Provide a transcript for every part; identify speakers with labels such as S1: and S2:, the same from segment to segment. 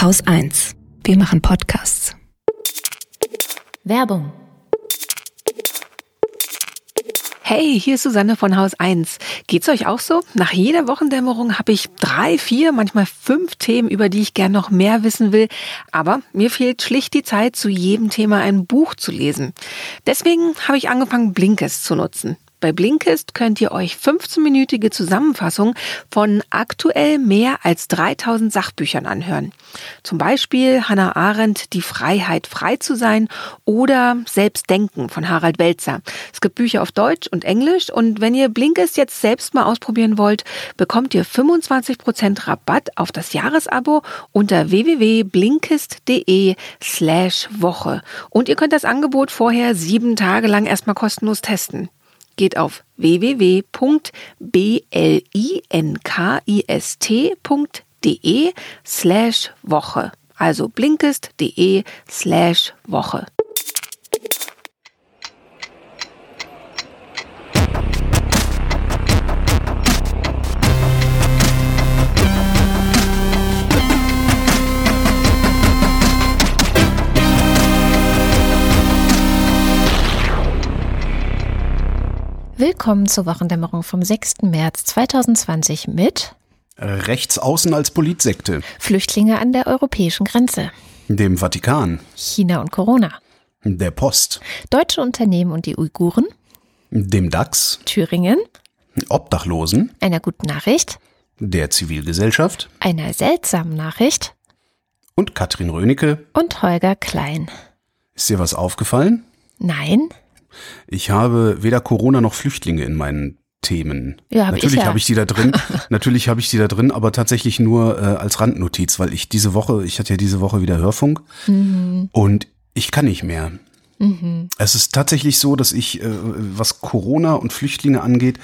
S1: Haus 1. Wir machen Podcasts.
S2: Werbung.
S3: Hey, hier ist Susanne von Haus 1. Geht's euch auch so? Nach jeder Wochendämmerung habe ich drei, vier, manchmal fünf Themen, über die ich gern noch mehr wissen will. Aber mir fehlt schlicht die Zeit, zu jedem Thema ein Buch zu lesen. Deswegen habe ich angefangen, Blinkist zu nutzen. Bei Blinkist könnt ihr euch 15-minütige Zusammenfassungen von aktuell mehr als 3000 Sachbüchern anhören. Zum Beispiel Hannah Arendt Die Freiheit, frei zu sein oder Selbstdenken von Harald Welzer. Es gibt Bücher auf Deutsch und Englisch und wenn ihr Blinkist jetzt selbst mal ausprobieren wollt, bekommt ihr 25% Rabatt auf das Jahresabo unter www.blinkist.de slash Woche. Und ihr könnt das Angebot vorher sieben Tage lang erstmal kostenlos testen geht auf www.blinkist.de slash Woche. Also blinkist.de slash Woche.
S2: Willkommen zur Wochendämmerung vom 6. März 2020 mit
S4: Rechts außen als Politsekte.
S2: Flüchtlinge an der europäischen Grenze.
S4: Dem Vatikan.
S2: China und Corona.
S4: Der Post.
S2: Deutsche Unternehmen und die Uiguren.
S4: Dem DAX.
S2: Thüringen.
S4: Obdachlosen.
S2: Einer guten Nachricht.
S4: Der Zivilgesellschaft.
S2: Einer seltsamen Nachricht.
S4: Und Katrin Rönecke.
S2: Und Holger Klein.
S4: Ist dir was aufgefallen?
S2: Nein.
S4: Ich habe weder Corona noch Flüchtlinge in meinen Themen.
S2: Ja, hab
S4: natürlich
S2: ich ja.
S4: habe ich die da drin. natürlich habe ich die da drin, aber tatsächlich nur äh, als Randnotiz, weil ich diese Woche, ich hatte ja diese Woche wieder Hörfunk
S2: Mhm.
S4: und ich kann nicht mehr. Es ist tatsächlich so, dass ich, äh, was Corona und Flüchtlinge angeht,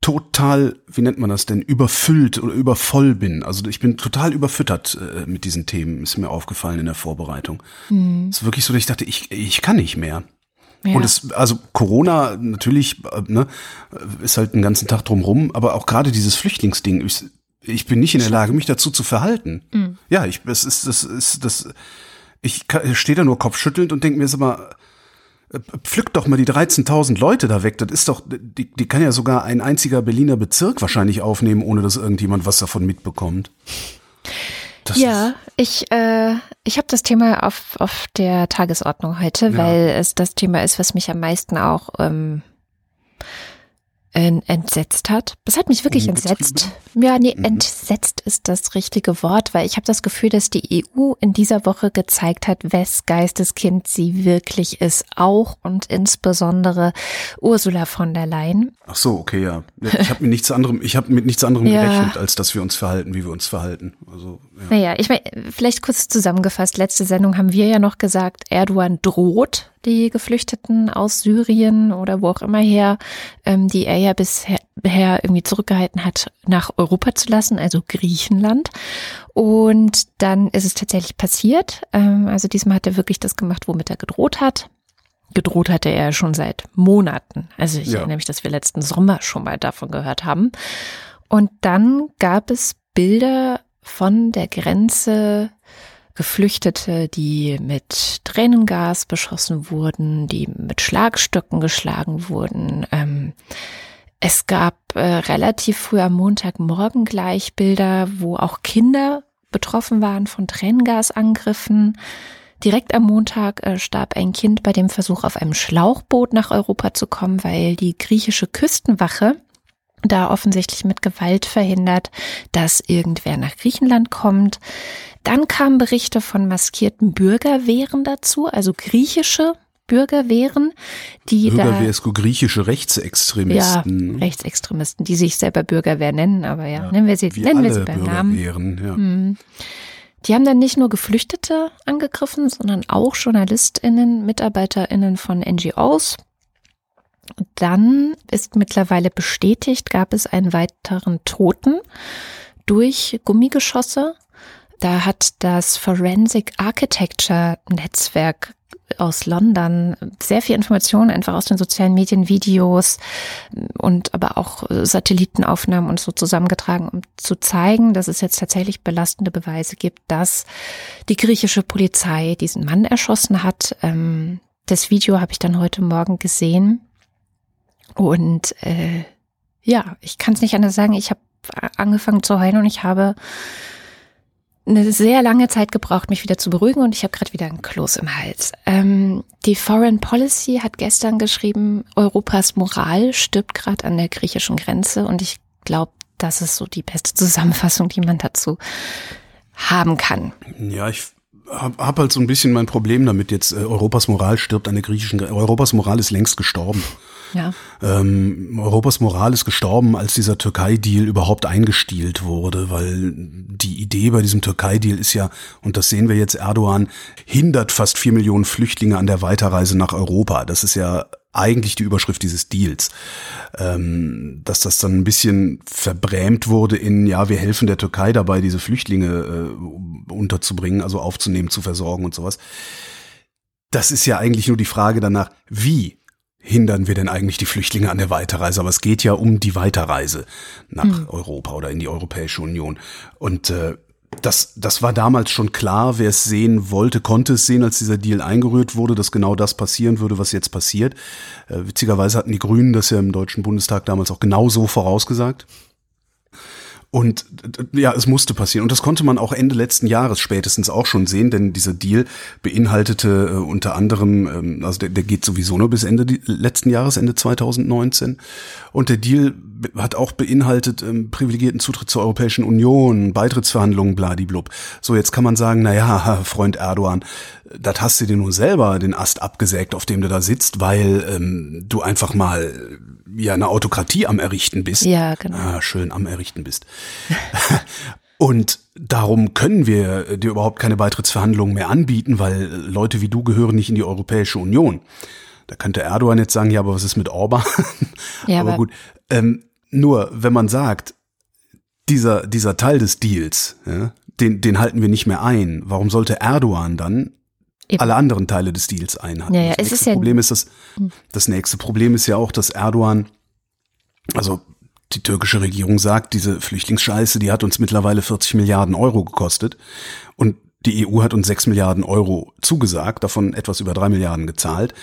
S4: total, wie nennt man das denn, überfüllt oder übervoll bin. Also ich bin total überfüttert äh, mit diesen Themen, ist mir aufgefallen in der Vorbereitung. Es ist wirklich so, dass ich dachte, ich, ich kann nicht mehr.
S2: Ja.
S4: Und es, also Corona natürlich, äh, ne, ist halt den ganzen Tag drumrum, aber auch gerade dieses Flüchtlingsding, ich, ich bin nicht in der Lage, mich dazu zu verhalten. Ja, ich, es ist, das ist, das, ich stehe da nur kopfschüttelnd und denke mir, sag mal, äh, pflückt doch mal die 13.000 Leute da weg. Das ist doch, die, die kann ja sogar ein einziger Berliner Bezirk wahrscheinlich aufnehmen, ohne dass irgendjemand was davon mitbekommt. Das
S2: Ja, ich, äh, ich habe das Thema auf, auf der Tagesordnung heute,
S4: Ja.
S2: weil es das Thema ist, was mich am meisten auch ähm, en- entsetzt hat. Das hat mich wirklich entsetzt. Ja, nee,
S4: Mhm.
S2: entsetzt ist das richtige Wort, weil ich habe das Gefühl, dass die EU in dieser Woche gezeigt hat, wes Geisteskind sie wirklich ist, auch und insbesondere Ursula von der Leyen.
S4: Ach so, okay, ja. Ich habe mit nichts anderem, ich habe mit nichts anderem
S2: Ja.
S4: gerechnet, als dass wir uns verhalten, wie wir uns verhalten. Also.
S2: Naja, ich meine, vielleicht kurz zusammengefasst, letzte Sendung haben wir ja noch gesagt, Erdogan droht die Geflüchteten aus Syrien oder wo auch immer her, ähm, die er ja bisher irgendwie zurückgehalten hat, nach Europa zu lassen, also Griechenland. Und dann ist es tatsächlich passiert. Ähm, also diesmal hat er wirklich das gemacht, womit er gedroht hat. Gedroht hatte er schon seit Monaten. Also ich
S4: Ja.
S2: erinnere mich, dass wir letzten Sommer schon mal davon gehört haben. Und dann gab es Bilder von der Grenze Geflüchtete, die mit Tränengas beschossen wurden, die mit Schlagstöcken geschlagen wurden. Ähm, es gab äh, relativ früh am Montagmorgen gleich Bilder, wo auch Kinder betroffen waren von Tränengasangriffen. Direkt am Montag äh, starb ein Kind bei dem Versuch, auf einem Schlauchboot nach Europa zu kommen, weil die griechische Küstenwache da offensichtlich mit Gewalt verhindert, dass irgendwer nach Griechenland kommt. Dann kamen Berichte von maskierten Bürgerwehren dazu, also griechische Bürgerwehren, die da
S4: Bürgerwehr, griechische
S2: ja,
S4: Rechtsextremisten.
S2: Rechtsextremisten, die sich selber Bürgerwehr nennen, aber ja, nennen wir sie, nennen wir sie beim Namen.
S4: Bürgerwehren, ja.
S2: Mhm. Die haben dann nicht nur Geflüchtete angegriffen, sondern auch JournalistInnen, MitarbeiterInnen von NGOs. Dann ist mittlerweile bestätigt, gab es einen weiteren Toten durch Gummigeschosse. Da hat das Forensic Architecture Netzwerk aus London. Sehr viel Information einfach aus den sozialen Medien, Videos und aber auch Satellitenaufnahmen und so zusammengetragen, um zu zeigen, dass es jetzt tatsächlich belastende Beweise gibt, dass die griechische Polizei diesen Mann erschossen hat. Ähm, das Video habe ich dann heute Morgen gesehen. Und äh, ja, ich kann es nicht anders sagen. Ich habe angefangen zu heulen und ich habe eine sehr lange Zeit gebraucht, mich wieder zu beruhigen und ich habe gerade wieder ein Kloß im Hals. Ähm, die Foreign Policy hat gestern geschrieben, Europas Moral stirbt gerade an der griechischen Grenze und ich glaube, das ist so die beste Zusammenfassung, die man dazu haben kann.
S4: Ja, ich habe hab halt so ein bisschen mein Problem damit jetzt. Äh, Europas Moral stirbt an der griechischen Grenze. Europas Moral ist längst gestorben.
S2: Ja.
S4: Ähm, Europas Moral ist gestorben, als dieser Türkei-Deal überhaupt eingestielt wurde, weil die Idee bei diesem Türkei-Deal ist ja, und das sehen wir jetzt, Erdogan hindert fast vier Millionen Flüchtlinge an der Weiterreise nach Europa. Das ist ja eigentlich die Überschrift dieses Deals. Ähm, dass das dann ein bisschen verbrämt wurde in, ja, wir helfen der Türkei dabei, diese Flüchtlinge äh, unterzubringen, also aufzunehmen, zu versorgen und sowas. Das ist ja eigentlich nur die Frage danach, wie hindern wir denn eigentlich die Flüchtlinge an der Weiterreise? Aber es geht ja um die Weiterreise nach mhm. Europa oder in die Europäische Union. Und äh, das, das war damals schon klar. Wer es sehen wollte, konnte es sehen, als dieser Deal eingerührt wurde, dass genau das passieren würde, was jetzt passiert. Äh, witzigerweise hatten die Grünen das ja im Deutschen Bundestag damals auch genau so vorausgesagt. Und ja, es musste passieren. Und das konnte man auch Ende letzten Jahres spätestens auch schon sehen, denn dieser Deal beinhaltete äh, unter anderem, ähm, also der, der geht sowieso nur bis Ende letzten Jahres, Ende 2019. Und der Deal hat auch beinhaltet ähm, privilegierten Zutritt zur Europäischen Union, Beitrittsverhandlungen, bladiblub. So, jetzt kann man sagen, na ja, Freund Erdogan, das hast du dir nun selber den Ast abgesägt, auf dem du da sitzt, weil ähm, du einfach mal ja eine Autokratie am Errichten bist.
S2: Ja, genau.
S4: Ah, schön am Errichten bist. Und darum können wir dir überhaupt keine Beitrittsverhandlungen mehr anbieten, weil Leute wie du gehören nicht in die Europäische Union. Da könnte Erdogan jetzt sagen, ja, aber was ist mit Orban?
S2: Ja, aber,
S4: aber gut. Ähm, nur, wenn man sagt, dieser, dieser Teil des Deals, ja, den, den halten wir nicht mehr ein, warum sollte Erdogan dann Eben. alle anderen Teile des Deals einhalten.
S2: Ja, ja, das
S4: es ist ja Problem ist das, hm. das nächste Problem ist ja auch, dass Erdogan, also die türkische Regierung sagt, diese Flüchtlingsscheiße, die hat uns mittlerweile 40 Milliarden Euro gekostet und die EU hat uns 6 Milliarden Euro zugesagt, davon etwas über 3 Milliarden gezahlt.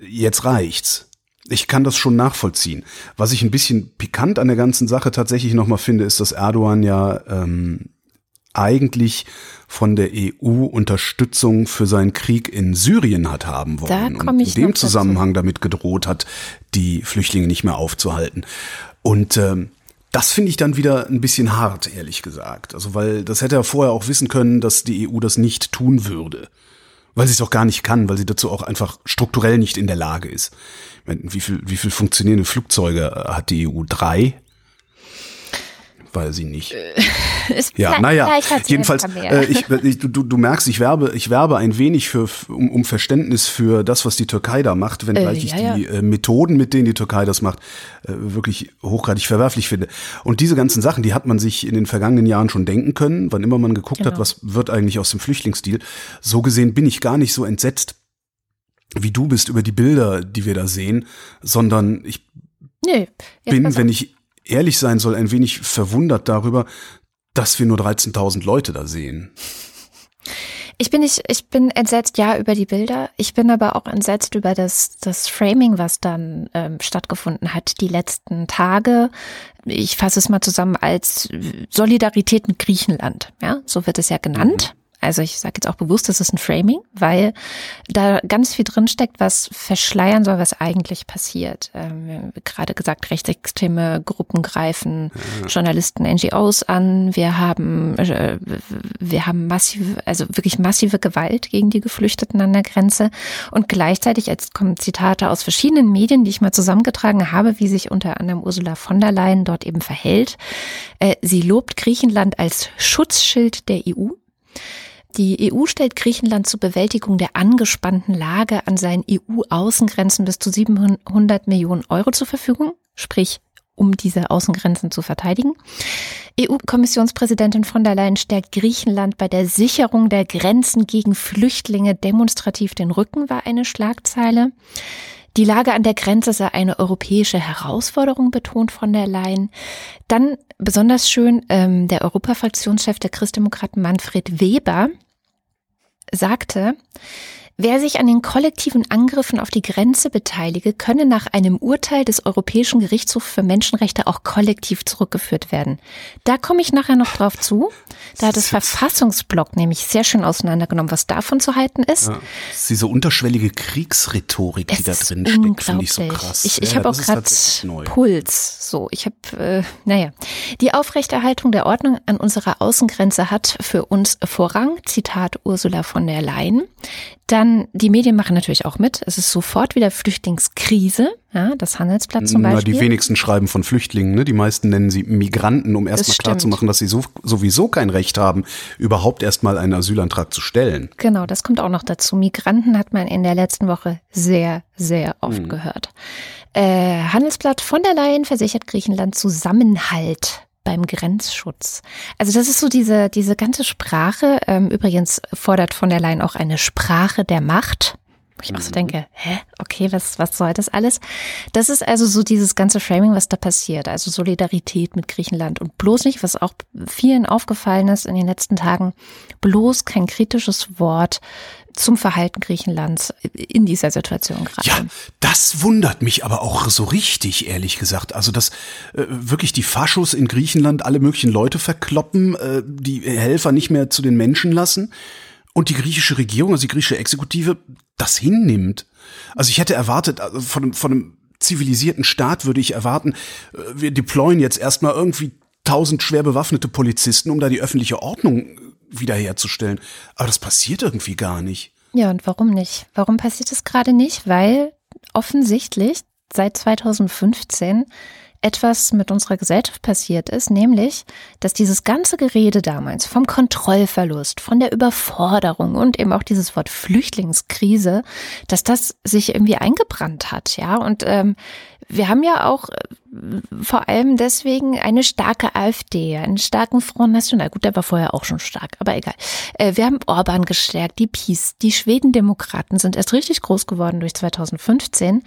S4: Jetzt reicht's. Ich kann das schon nachvollziehen. Was ich ein bisschen pikant an der ganzen Sache tatsächlich nochmal finde, ist, dass Erdogan ja ähm, eigentlich von der EU Unterstützung für seinen Krieg in Syrien hat haben wollen.
S2: Da und
S4: in dem Zusammenhang dazu. damit gedroht hat, die Flüchtlinge nicht mehr aufzuhalten. Und ähm, das finde ich dann wieder ein bisschen hart, ehrlich gesagt. Also, weil das hätte er vorher auch wissen können, dass die EU das nicht tun würde. Weil sie es auch gar nicht kann, weil sie dazu auch einfach strukturell nicht in der Lage ist. Wie viel, wie viel funktionierende Flugzeuge hat die EU? Drei? Weiß ich nicht. Äh, ja, naja, jedenfalls, äh, ich, ich, du, du merkst, ich werbe, ich werbe ein wenig für, um, um Verständnis für das, was die Türkei da macht, wenngleich äh, ja, ich die ja. äh, Methoden, mit denen die Türkei das macht, wirklich hochgradig verwerflich finde. Und diese ganzen Sachen, die hat man sich in den vergangenen Jahren schon denken können, wann immer man geguckt genau. hat, was wird eigentlich aus dem Flüchtlingsdeal. So gesehen bin ich gar nicht so entsetzt, wie du bist über die Bilder, die wir da sehen, sondern ich nee, bin, wenn ich ehrlich sein soll, ein wenig verwundert darüber, dass wir nur 13.000 Leute da sehen.
S2: Ich bin nicht, ich bin entsetzt, ja, über die Bilder. Ich bin aber auch entsetzt über das, das Framing, was dann ähm, stattgefunden hat, die letzten Tage. Ich fasse es mal zusammen als Solidarität mit Griechenland. Ja, so wird es ja genannt. Also ich sage jetzt auch bewusst, das ist ein Framing, weil da ganz viel drinsteckt, was verschleiern soll, was eigentlich passiert. Ähm, gerade gesagt, rechtsextreme Gruppen greifen ja. Journalisten, NGOs an. Wir haben, äh, wir haben massive, also wirklich massive Gewalt gegen die Geflüchteten an der Grenze. Und gleichzeitig, jetzt kommen Zitate aus verschiedenen Medien, die ich mal zusammengetragen habe, wie sich unter anderem Ursula von der Leyen dort eben verhält. Äh, sie lobt Griechenland als Schutzschild der EU. Die EU stellt Griechenland zur Bewältigung der angespannten Lage an seinen EU-Außengrenzen bis zu 700 Millionen Euro zur Verfügung, sprich um diese Außengrenzen zu verteidigen. EU-Kommissionspräsidentin von der Leyen stärkt Griechenland bei der Sicherung der Grenzen gegen Flüchtlinge demonstrativ den Rücken, war eine Schlagzeile. Die Lage an der Grenze sei eine europäische Herausforderung, betont von der Leyen. Dann besonders schön ähm, der Europafraktionschef der Christdemokraten Manfred Weber sagte, Wer sich an den kollektiven Angriffen auf die Grenze beteilige, könne nach einem Urteil des Europäischen Gerichtshofs für Menschenrechte auch kollektiv zurückgeführt werden. Da komme ich nachher noch drauf zu. Da hat das Verfassungsblock nämlich sehr schön auseinandergenommen, was davon zu halten ist. Ja,
S4: diese unterschwellige Kriegsrhetorik, die da drin steckt, finde ich so krass.
S2: Ich, ich ja, habe auch gerade Puls. So, ich habe, äh, naja, die Aufrechterhaltung der Ordnung an unserer Außengrenze hat für uns Vorrang. Zitat Ursula von der Leyen. Dann, die Medien machen natürlich auch mit. Es ist sofort wieder Flüchtlingskrise. Ja, das Handelsblatt zum Na, Beispiel.
S4: Die wenigsten schreiben von Flüchtlingen. Ne? Die meisten nennen sie Migranten, um erstmal klarzumachen, dass sie so, sowieso kein Recht haben, überhaupt erstmal einen Asylantrag zu stellen.
S2: Genau, das kommt auch noch dazu. Migranten hat man in der letzten Woche sehr, sehr oft hm. gehört. Äh, Handelsblatt von der Leyen versichert Griechenland Zusammenhalt beim Grenzschutz. Also das ist so diese, diese ganze Sprache. Ähm, übrigens fordert von der Leyen auch eine Sprache der Macht. Ich auch so mhm. denke, hä, okay, was, was soll das alles? Das ist also so dieses ganze Framing, was da passiert. Also Solidarität mit Griechenland und bloß nicht, was auch vielen aufgefallen ist in den letzten Tagen, bloß kein kritisches Wort zum Verhalten Griechenlands in dieser Situation gerade.
S4: Ja, das wundert mich aber auch so richtig, ehrlich gesagt. Also, dass äh, wirklich die Faschos in Griechenland alle möglichen Leute verkloppen, äh, die Helfer nicht mehr zu den Menschen lassen und die griechische Regierung, also die griechische Exekutive, das hinnimmt. Also ich hätte erwartet, also von, von einem zivilisierten Staat würde ich erwarten, äh, wir deployen jetzt erstmal irgendwie tausend schwer bewaffnete Polizisten, um da die öffentliche Ordnung wiederherzustellen. Aber das passiert irgendwie gar nicht.
S2: Ja, und warum nicht? Warum passiert es gerade nicht? Weil offensichtlich seit 2015 etwas mit unserer Gesellschaft passiert ist, nämlich, dass dieses ganze Gerede damals vom Kontrollverlust, von der Überforderung und eben auch dieses Wort Flüchtlingskrise, dass das sich irgendwie eingebrannt hat, ja. Und ähm, wir haben ja auch äh, vor allem deswegen eine starke AfD, einen starken Front National. Gut, der war vorher auch schon stark, aber egal. Äh, wir haben Orban gestärkt, die PiS, die Schwedendemokraten sind erst richtig groß geworden durch 2015.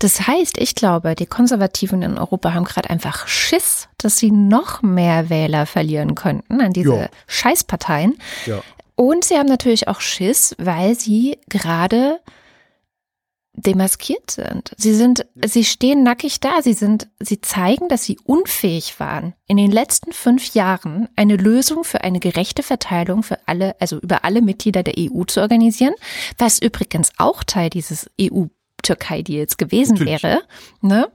S2: Das heißt, ich glaube, die Konservativen in Europa haben gerade einfach Schiss, dass sie noch mehr Wähler verlieren könnten an diese ja. Scheißparteien. Ja. Und sie haben natürlich auch Schiss, weil sie gerade demaskiert sind. Sie sind, sie stehen nackig da. Sie sind, sie zeigen, dass sie unfähig waren, in den letzten fünf Jahren eine Lösung für eine gerechte Verteilung für alle, also über alle Mitglieder der EU zu organisieren, was übrigens auch Teil dieses EU Türkei-Deals gewesen Natürlich. wäre. Ne?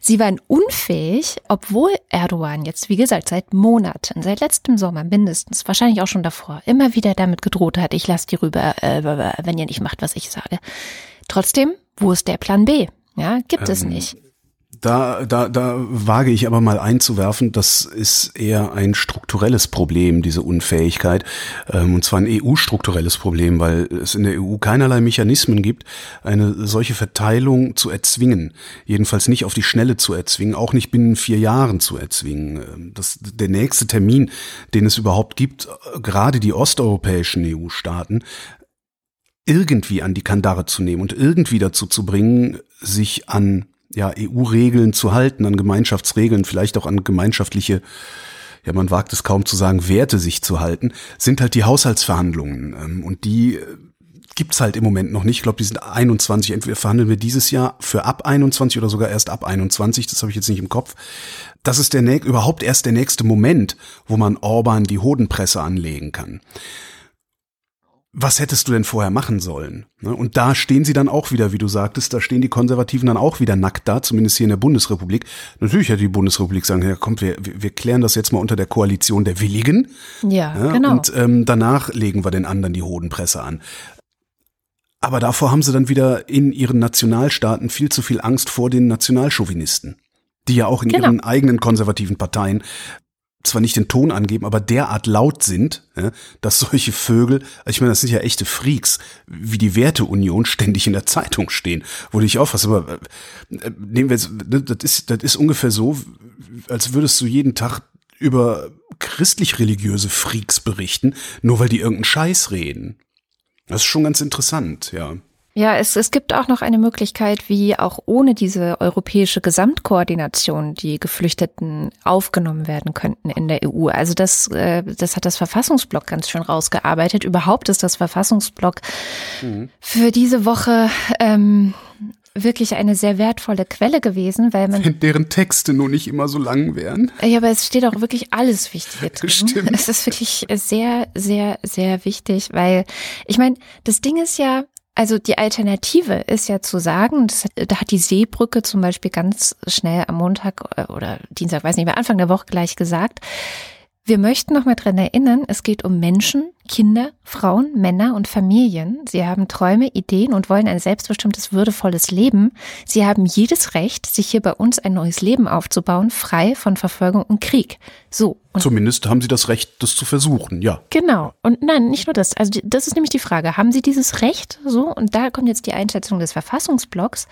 S2: Sie waren unfähig, obwohl Erdogan jetzt, wie gesagt, seit Monaten, seit letztem Sommer mindestens, wahrscheinlich auch schon davor, immer wieder damit gedroht hat, ich lasse die rüber, äh, wenn ihr nicht macht, was ich sage. Trotzdem, wo ist der Plan B? Ja, gibt ähm, es nicht.
S4: Da, da, da wage ich aber mal einzuwerfen, das ist eher ein strukturelles Problem, diese Unfähigkeit. Ähm, und zwar ein EU-strukturelles Problem, weil es in der EU keinerlei Mechanismen gibt, eine solche Verteilung zu erzwingen. Jedenfalls nicht auf die Schnelle zu erzwingen, auch nicht binnen vier Jahren zu erzwingen. Ähm, das, der nächste Termin, den es überhaupt gibt, äh, gerade die osteuropäischen EU-Staaten, irgendwie an die Kandare zu nehmen und irgendwie dazu zu bringen, sich an ja, EU-Regeln zu halten, an Gemeinschaftsregeln, vielleicht auch an gemeinschaftliche, ja, man wagt es kaum zu sagen, Werte sich zu halten, sind halt die Haushaltsverhandlungen. Ähm, und die äh, gibt's halt im Moment noch nicht. Ich glaube, die sind 21. Entweder verhandeln wir dieses Jahr für ab 21 oder sogar erst ab 21. Das habe ich jetzt nicht im Kopf. Das ist der überhaupt erst der nächste Moment, wo man Orban die Hodenpresse anlegen kann was hättest du denn vorher machen sollen? Ne? Und da stehen sie dann auch wieder, wie du sagtest, da stehen die Konservativen dann auch wieder nackt da, zumindest hier in der Bundesrepublik. Natürlich hätte die Bundesrepublik sagen, ja kommt, wir, wir klären das jetzt mal unter der Koalition der Willigen.
S2: Ja, ja genau.
S4: Und ähm, danach legen wir den anderen die Hodenpresse an. Aber davor haben sie dann wieder in ihren Nationalstaaten viel zu viel Angst vor den Nationalchauvinisten, die ja auch in genau. ihren eigenen konservativen Parteien zwar nicht den Ton angeben, aber derart laut sind, dass solche Vögel, also ich meine, das sind ja echte Freaks, wie die Werteunion ständig in der Zeitung stehen, wo du dich auffasse, aber äh, nehmen wir jetzt, ne, das ist, das ist ungefähr so, als würdest du jeden Tag über christlich-religiöse Freaks berichten, nur weil die irgendeinen Scheiß reden. Das ist schon ganz interessant, ja.
S2: Ja, es, es gibt auch noch eine Möglichkeit, wie auch ohne diese europäische Gesamtkoordination die Geflüchteten aufgenommen werden könnten in der EU. Also das, äh, das hat das Verfassungsblock ganz schön rausgearbeitet. Überhaupt ist das Verfassungsblock mhm. für diese Woche ähm, wirklich eine sehr wertvolle Quelle gewesen, weil man.
S4: Deren Texte nur nicht immer so lang wären.
S2: Ja, aber es steht auch wirklich alles Wichtige drin.
S4: Stimmt.
S2: Es ist wirklich sehr, sehr, sehr wichtig, weil ich meine, das Ding ist ja, also die Alternative ist ja zu sagen, das, da hat die Seebrücke zum Beispiel ganz schnell am Montag äh, oder Dienstag, weiß nicht mehr, Anfang der Woche gleich gesagt, wir möchten noch mal dran erinnern, es geht um Menschen, Kinder, Frauen, Männer und Familien. Sie haben Träume, Ideen und wollen ein selbstbestimmtes, würdevolles Leben. Sie haben jedes Recht, sich hier bei uns ein neues Leben aufzubauen, frei von Verfolgung und Krieg. So.
S4: Und Zumindest haben sie das Recht, das zu versuchen, ja.
S2: Genau. Und nein, nicht nur das. Also das ist nämlich die Frage. Haben sie dieses Recht? So. Und da kommt jetzt die Einschätzung des Verfassungsblocks.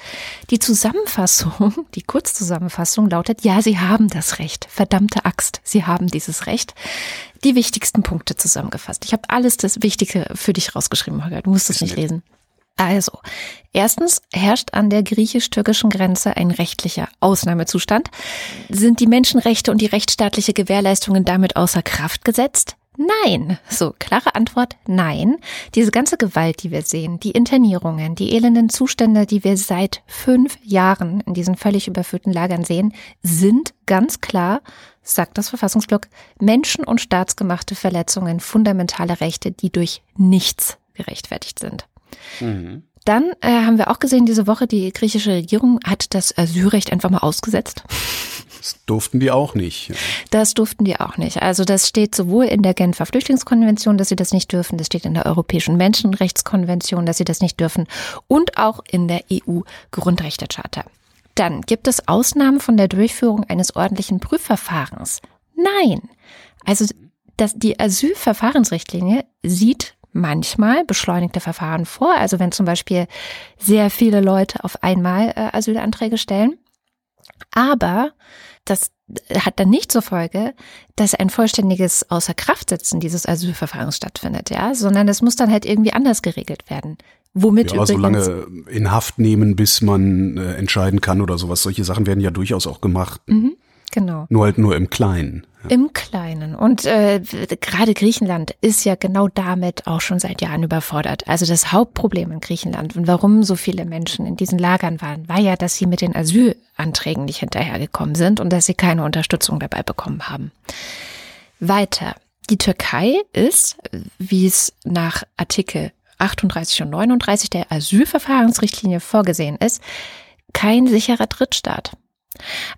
S2: Die Zusammenfassung, die Kurzzusammenfassung lautet, ja, sie haben das Recht. Verdammte Axt. Sie haben dieses Recht. Die wichtigsten Punkte zusammengefasst. Ich habe alles das Wichtige für dich rausgeschrieben, Holger. Du musst es nicht lesen. Also, erstens herrscht an der griechisch-türkischen Grenze ein rechtlicher Ausnahmezustand. Sind die Menschenrechte und die rechtsstaatliche Gewährleistungen damit außer Kraft gesetzt? Nein. So, klare Antwort, nein. Diese ganze Gewalt, die wir sehen, die Internierungen, die elenden Zustände, die wir seit fünf Jahren in diesen völlig überfüllten Lagern sehen, sind ganz klar, sagt das Verfassungsblock, Menschen- und staatsgemachte Verletzungen fundamentaler Rechte, die durch nichts gerechtfertigt sind. Mhm. Dann äh, haben wir auch gesehen, diese Woche, die griechische Regierung hat das Asylrecht einfach mal ausgesetzt.
S4: Das durften die auch nicht.
S2: Das durften die auch nicht. Also das steht sowohl in der Genfer Flüchtlingskonvention, dass sie das nicht dürfen, das steht in der Europäischen Menschenrechtskonvention, dass sie das nicht dürfen und auch in der EU-Grundrechtecharta. Dann gibt es Ausnahmen von der Durchführung eines ordentlichen Prüfverfahrens. Nein. Also das, die Asylverfahrensrichtlinie sieht manchmal beschleunigte Verfahren vor. Also wenn zum Beispiel sehr viele Leute auf einmal äh, Asylanträge stellen. Aber das hat dann nicht zur Folge, dass ein vollständiges Außerkraftsetzen dieses Asylverfahrens stattfindet, ja, sondern es muss dann halt irgendwie anders geregelt werden. Womit
S4: ja, so lange in Haft nehmen, bis man äh, entscheiden kann oder sowas. Solche Sachen werden ja durchaus auch gemacht.
S2: Mhm. Genau.
S4: Nur halt nur im Kleinen.
S2: Ja. Im Kleinen. Und äh, gerade Griechenland ist ja genau damit auch schon seit Jahren überfordert. Also das Hauptproblem in Griechenland und warum so viele Menschen in diesen Lagern waren, war ja, dass sie mit den Asylanträgen nicht hinterhergekommen sind und dass sie keine Unterstützung dabei bekommen haben. Weiter. Die Türkei ist, wie es nach Artikel 38 und 39 der Asylverfahrensrichtlinie vorgesehen ist, kein sicherer Drittstaat.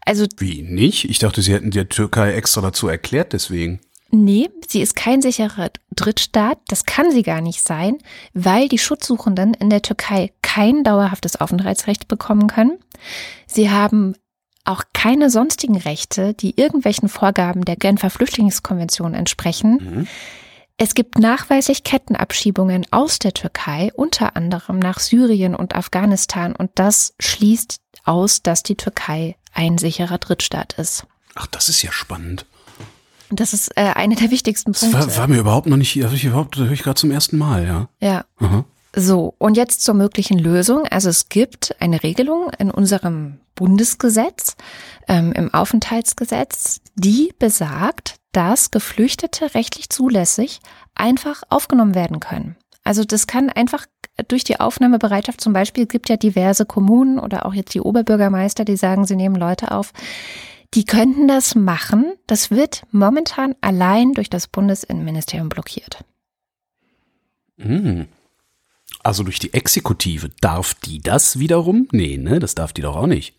S2: Also
S4: Wie nicht? Ich dachte, sie hätten der Türkei extra dazu erklärt, deswegen.
S2: Nee, sie ist kein sicherer Drittstaat. Das kann sie gar nicht sein, weil die Schutzsuchenden in der Türkei kein dauerhaftes Aufenthaltsrecht bekommen können. Sie haben auch keine sonstigen Rechte, die irgendwelchen Vorgaben der Genfer Flüchtlingskonvention entsprechen. Mhm. Es gibt nachweislich Kettenabschiebungen aus der Türkei, unter anderem nach Syrien und Afghanistan, und das schließt aus, dass die Türkei ein sicherer Drittstaat ist.
S4: Ach, das ist ja spannend.
S2: Das ist äh, einer der wichtigsten Punkte.
S4: Das war, war mir überhaupt noch nicht, also ich überhaupt, höre ich gerade zum ersten Mal, ja.
S2: Ja. Aha. So, und jetzt zur möglichen Lösung. Also es gibt eine Regelung in unserem Bundesgesetz, ähm, im Aufenthaltsgesetz, die besagt, dass Geflüchtete rechtlich zulässig einfach aufgenommen werden können. Also das kann einfach durch die Aufnahmebereitschaft zum Beispiel gibt ja diverse Kommunen oder auch jetzt die Oberbürgermeister, die sagen, sie nehmen Leute auf. Die könnten das machen. Das wird momentan allein durch das Bundesinnenministerium blockiert.
S4: Hm. Also durch die Exekutive. Darf die das wiederum? Nee, ne? Das darf die doch auch nicht.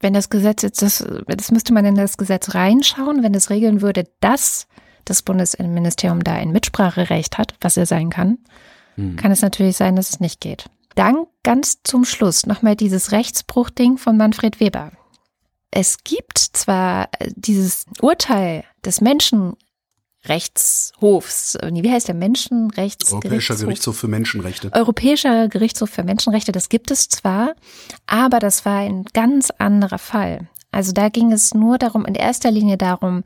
S2: Wenn das Gesetz jetzt, das, das müsste man in das Gesetz reinschauen, wenn es regeln würde, dass das Bundesinnenministerium da ein Mitspracherecht hat, was er sein kann, hm. kann es natürlich sein, dass es nicht geht. Dann ganz zum Schluss nochmal dieses Rechtsbruchding von Manfred Weber. es gibt zwar dieses Urteil des Menschenrechtshofs, wie heißt der Menschenrechts
S4: Europäischer Gerichtshof für Menschenrechte.
S2: Europäischer Gerichtshof für Menschenrechte, das gibt es zwar, aber das war ein ganz anderer Fall. Also da ging es nur darum, in erster Linie darum,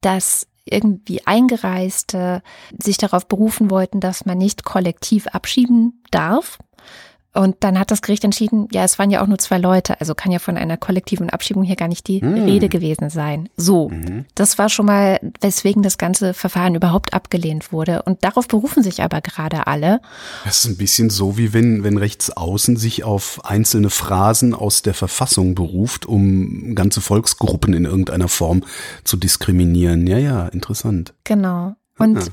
S2: dass irgendwie Eingereiste sich darauf berufen wollten, dass man nicht kollektiv abschieben darf. Und dann hat das Gericht entschieden, ja, es waren ja auch nur zwei Leute, also kann ja von einer kollektiven Abschiebung hier gar nicht die
S4: Hm.
S2: Rede gewesen sein. So,
S4: Mhm.
S2: das war schon mal, weswegen das ganze Verfahren überhaupt abgelehnt wurde. Und darauf berufen sich aber gerade alle.
S4: Das ist ein bisschen so, wie wenn, wenn Rechtsaußen sich auf einzelne Phrasen aus der Verfassung beruft, um ganze Volksgruppen in irgendeiner Form zu diskriminieren. Ja, ja, interessant.
S2: Genau. Und
S4: Ja.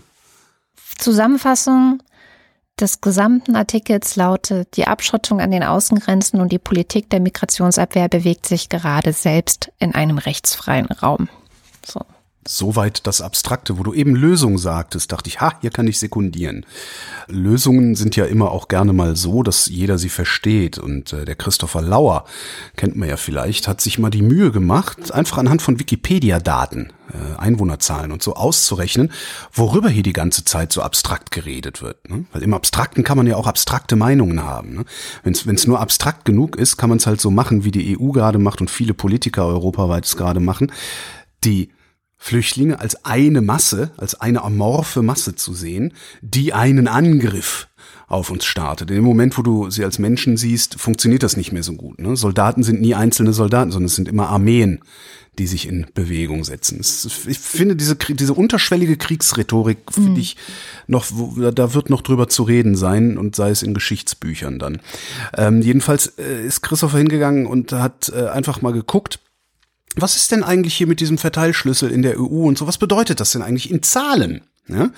S2: Zusammenfassung des gesamten Artikels lautet, die Abschottung an den Außengrenzen und die Politik der Migrationsabwehr bewegt sich gerade selbst in einem rechtsfreien Raum. So.
S4: Soweit das Abstrakte, wo du eben Lösung sagtest, dachte ich, ha, hier kann ich sekundieren. Lösungen sind ja immer auch gerne mal so, dass jeder sie versteht. Und äh, der Christopher Lauer, kennt man ja vielleicht, hat sich mal die Mühe gemacht, einfach anhand von Wikipedia-Daten, äh, Einwohnerzahlen und so auszurechnen, worüber hier die ganze Zeit so abstrakt geredet wird. Ne? Weil im Abstrakten kann man ja auch abstrakte Meinungen haben. Ne? Wenn es nur abstrakt genug ist, kann man es halt so machen, wie die EU gerade macht und viele Politiker europaweit es gerade machen. Die Flüchtlinge als eine Masse, als eine amorphe Masse zu sehen, die einen Angriff auf uns startet. In dem Moment, wo du sie als Menschen siehst, funktioniert das nicht mehr so gut. Ne? Soldaten sind nie einzelne Soldaten, sondern es sind immer Armeen, die sich in Bewegung setzen. Ich finde diese, diese unterschwellige Kriegsrhetorik, finde ich noch, da wird noch drüber zu reden sein und sei es in Geschichtsbüchern dann. Ähm, jedenfalls äh, ist Christopher hingegangen und hat äh, einfach mal geguckt, was ist denn eigentlich hier mit diesem Verteilschlüssel in der EU und so? Was bedeutet das denn eigentlich in Zahlen? Ja?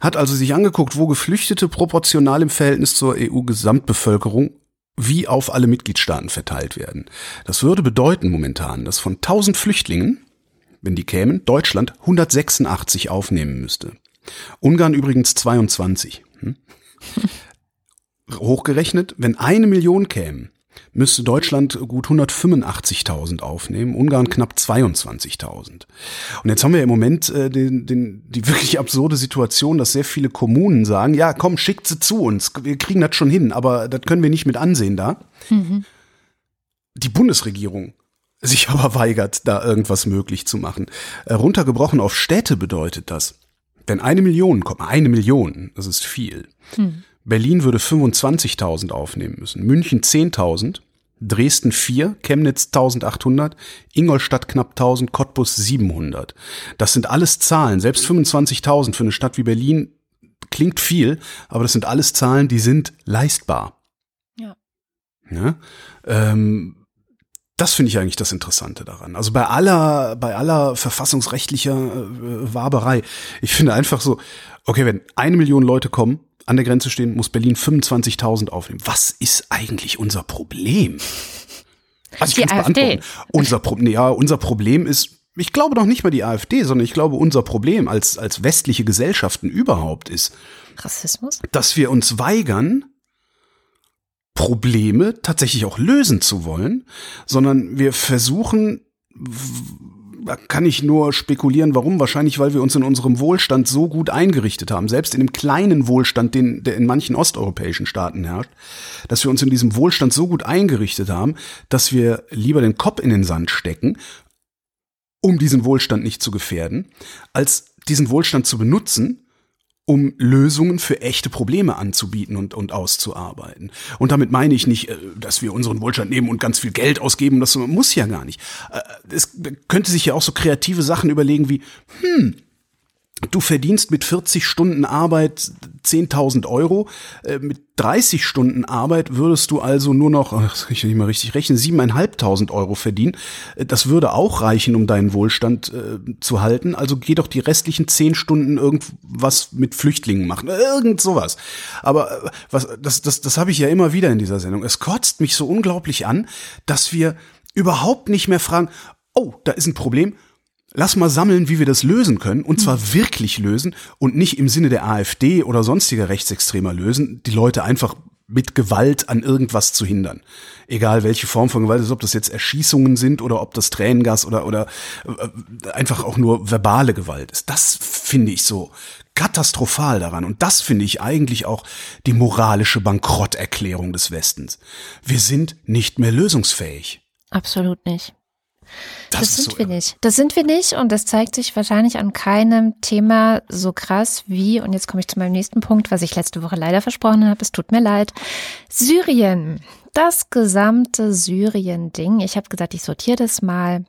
S4: Hat also sich angeguckt, wo Geflüchtete proportional im Verhältnis zur EU-Gesamtbevölkerung wie auf alle Mitgliedstaaten verteilt werden. Das würde bedeuten momentan, dass von 1000 Flüchtlingen, wenn die kämen, Deutschland 186 aufnehmen müsste. Ungarn übrigens 22. Hm? Hochgerechnet, wenn eine Million kämen, müsste Deutschland gut 185.000 aufnehmen, Ungarn knapp 22.000. Und jetzt haben wir im Moment äh, den, den, die wirklich absurde Situation, dass sehr viele Kommunen sagen, ja, komm, schickt sie zu uns, wir kriegen das schon hin, aber das können wir nicht mit ansehen da. Die Bundesregierung sich aber weigert, da irgendwas möglich zu machen. Äh, runtergebrochen auf Städte bedeutet das, wenn eine Million kommt, eine Million, das ist viel. Berlin würde 25.000 aufnehmen müssen, München 10.000, Dresden 4, Chemnitz 1800, Ingolstadt knapp 1000, Cottbus 700. Das sind alles Zahlen, selbst 25.000 für eine Stadt wie Berlin klingt viel, aber das sind alles Zahlen, die sind leistbar.
S2: Ja.
S4: Ja? Ähm, das finde ich eigentlich das Interessante daran. Also bei aller, bei aller verfassungsrechtlicher äh, Waberei. Ich finde einfach so, okay, wenn eine Million Leute kommen, an der Grenze stehen, muss Berlin 25.000 aufnehmen. Was ist eigentlich unser Problem? Also ich
S2: Die
S4: kann's
S2: AfD.
S4: beantworten. Unser, Pro ja, unser Problem ist, ich glaube doch nicht mal die AfD, sondern ich glaube, unser Problem als, als westliche Gesellschaften überhaupt ist,
S2: Rassismus?
S4: dass wir uns weigern, Probleme tatsächlich auch lösen zu wollen, sondern wir versuchen, da kann ich nur spekulieren, warum. Wahrscheinlich, weil wir uns in unserem Wohlstand so gut eingerichtet haben, selbst in dem kleinen Wohlstand, den, der in manchen osteuropäischen Staaten herrscht, dass wir uns in diesem Wohlstand so gut eingerichtet haben, dass wir lieber den Kopf in den Sand stecken, um diesen Wohlstand nicht zu gefährden, als diesen Wohlstand zu benutzen, um Lösungen für echte Probleme anzubieten und, und auszuarbeiten. Und damit meine ich nicht, äh, dass wir unseren Wohlstand nehmen und ganz viel Geld ausgeben, das muss ja gar nicht. Äh, Es könnte sich ja auch so kreative Sachen überlegen wie, hm, Du verdienst mit 40 Stunden Arbeit 10.000 Euro. Äh, Mit 30 Stunden Arbeit würdest du also nur noch, ach, ich nicht mal richtig rechnen, 7.500 Euro verdienen. Äh, Das würde auch reichen, um deinen Wohlstand äh, zu halten. Also geh doch die restlichen 10 Stunden irgendwas mit Flüchtlingen machen. Irgend sowas. Aber was, das, das, das habe ich ja immer wieder in dieser Sendung. Es kotzt mich so unglaublich an, dass wir überhaupt nicht mehr fragen, oh, da ist ein Problem. Lass mal sammeln, wie wir das lösen können, und zwar wirklich lösen und nicht im Sinne der AfD oder sonstiger Rechtsextremer lösen, die Leute einfach mit Gewalt an irgendwas zu hindern. Egal welche Form von Gewalt ist, ob das jetzt Erschießungen sind oder ob das Tränengas oder, oder äh, einfach auch nur verbale Gewalt ist. Das finde ich so katastrophal daran. Und das finde ich eigentlich auch die moralische Bankrotterklärung des Westens. Wir sind nicht mehr lösungsfähig.
S2: Absolut nicht.
S4: Das,
S2: Das, sind
S4: so
S2: wir nicht. Das sind wir nicht und das zeigt sich wahrscheinlich an keinem Thema so krass wie, und jetzt komme ich zu meinem nächsten Punkt, was ich letzte Woche leider versprochen habe, es tut mir leid, Syrien. Das gesamte Syrien-Ding. Ich habe gesagt, ich sortiere das mal.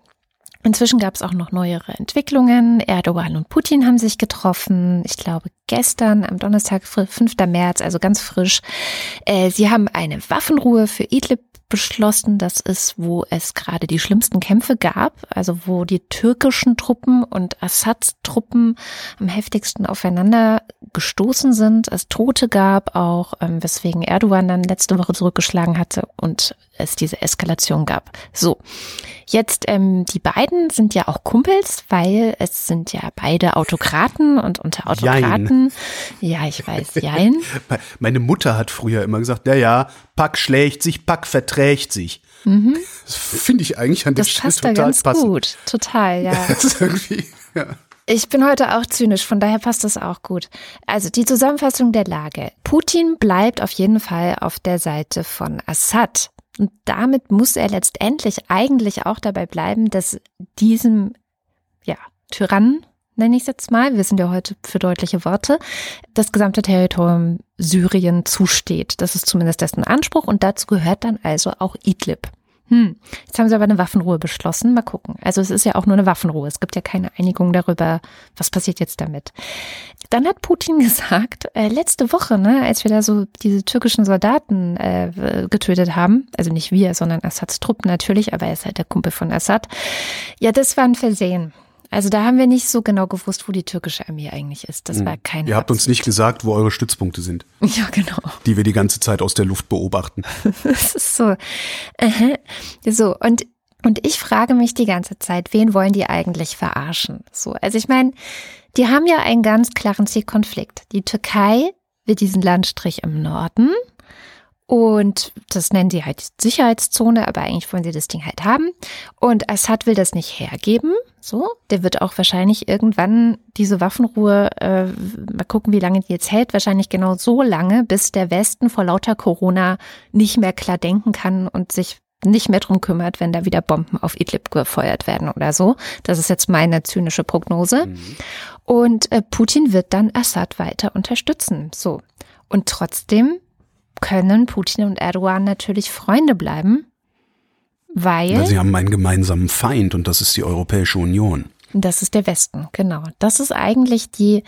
S2: Inzwischen gab es auch noch neuere Entwicklungen. Erdogan und Putin haben sich getroffen. Ich glaube gestern am Donnerstag, 5. März, also ganz frisch. Äh, sie haben eine Waffenruhe für Idlib beschlossen. Das ist, wo es gerade die schlimmsten Kämpfe gab, also wo die türkischen Truppen und Assads Truppen am heftigsten aufeinander gestoßen sind, es Tote gab auch, ähm, weswegen Erdogan dann letzte Woche zurückgeschlagen hatte und es diese Eskalation gab. So, jetzt ähm, die beiden sind ja auch Kumpels, weil es sind ja beide Autokraten und unter Autokraten, ja, ich weiß, jein.
S4: Meine Mutter hat früher immer gesagt, ja, ja, Pack schlägt sich, Pack verträgt sich. Das finde ich eigentlich an der
S2: Das
S4: Stelle
S2: passt da
S4: total
S2: ganz
S4: passend.
S2: gut, total, ja.
S4: Das ist irgendwie, ja.
S2: Ich bin heute auch zynisch, von daher passt das auch gut. Also die Zusammenfassung der Lage. Putin bleibt auf jeden Fall auf der Seite von Assad. Und damit muss er letztendlich eigentlich auch dabei bleiben, dass diesem, ja, Tyrannen, nenne ich es jetzt mal, wir sind ja heute für deutliche Worte, das gesamte Territorium Syrien zusteht. Das ist zumindest dessen Anspruch und dazu gehört dann also auch Idlib. Hm, jetzt haben sie aber eine Waffenruhe beschlossen. Mal gucken. Also es ist ja auch nur eine Waffenruhe. Es gibt ja keine Einigung darüber, was passiert jetzt damit. Dann hat Putin gesagt, äh, letzte Woche, ne, als wir da so diese türkischen Soldaten äh, getötet haben, also nicht wir, sondern Assads Truppen natürlich, aber er ist halt der Kumpel von Assad. Ja, das war ein Versehen. Also da haben wir nicht so genau gewusst, wo die türkische Armee eigentlich ist. Das war kein
S4: Hm. Ihr habt uns nicht gesagt, wo eure Stützpunkte sind,
S2: Ja, genau.
S4: die wir die ganze Zeit aus der Luft beobachten.
S2: Das ist so. Aha. So, und, und ich frage mich die ganze Zeit, wen wollen die eigentlich verarschen? So, also ich meine, die haben ja einen ganz klaren Zielkonflikt. Die Türkei will diesen Landstrich im Norden und das nennen sie halt Sicherheitszone, aber eigentlich wollen sie das Ding halt haben. Und Assad will das nicht hergeben. So, der wird auch wahrscheinlich irgendwann diese Waffenruhe, äh, mal gucken, wie lange die jetzt hält, wahrscheinlich genau so lange, bis der Westen vor lauter Corona nicht mehr klar denken kann und sich nicht mehr drum kümmert, wenn da wieder Bomben auf Idlib gefeuert werden oder so. Das ist jetzt meine zynische Prognose. Und äh, Putin wird dann Assad weiter unterstützen. So. Und trotzdem können Putin und Erdogan natürlich Freunde bleiben, weil
S4: Weil sie haben einen gemeinsamen Feind und das ist die Europäische Union.
S2: das ist der Westen, genau. Das ist eigentlich die,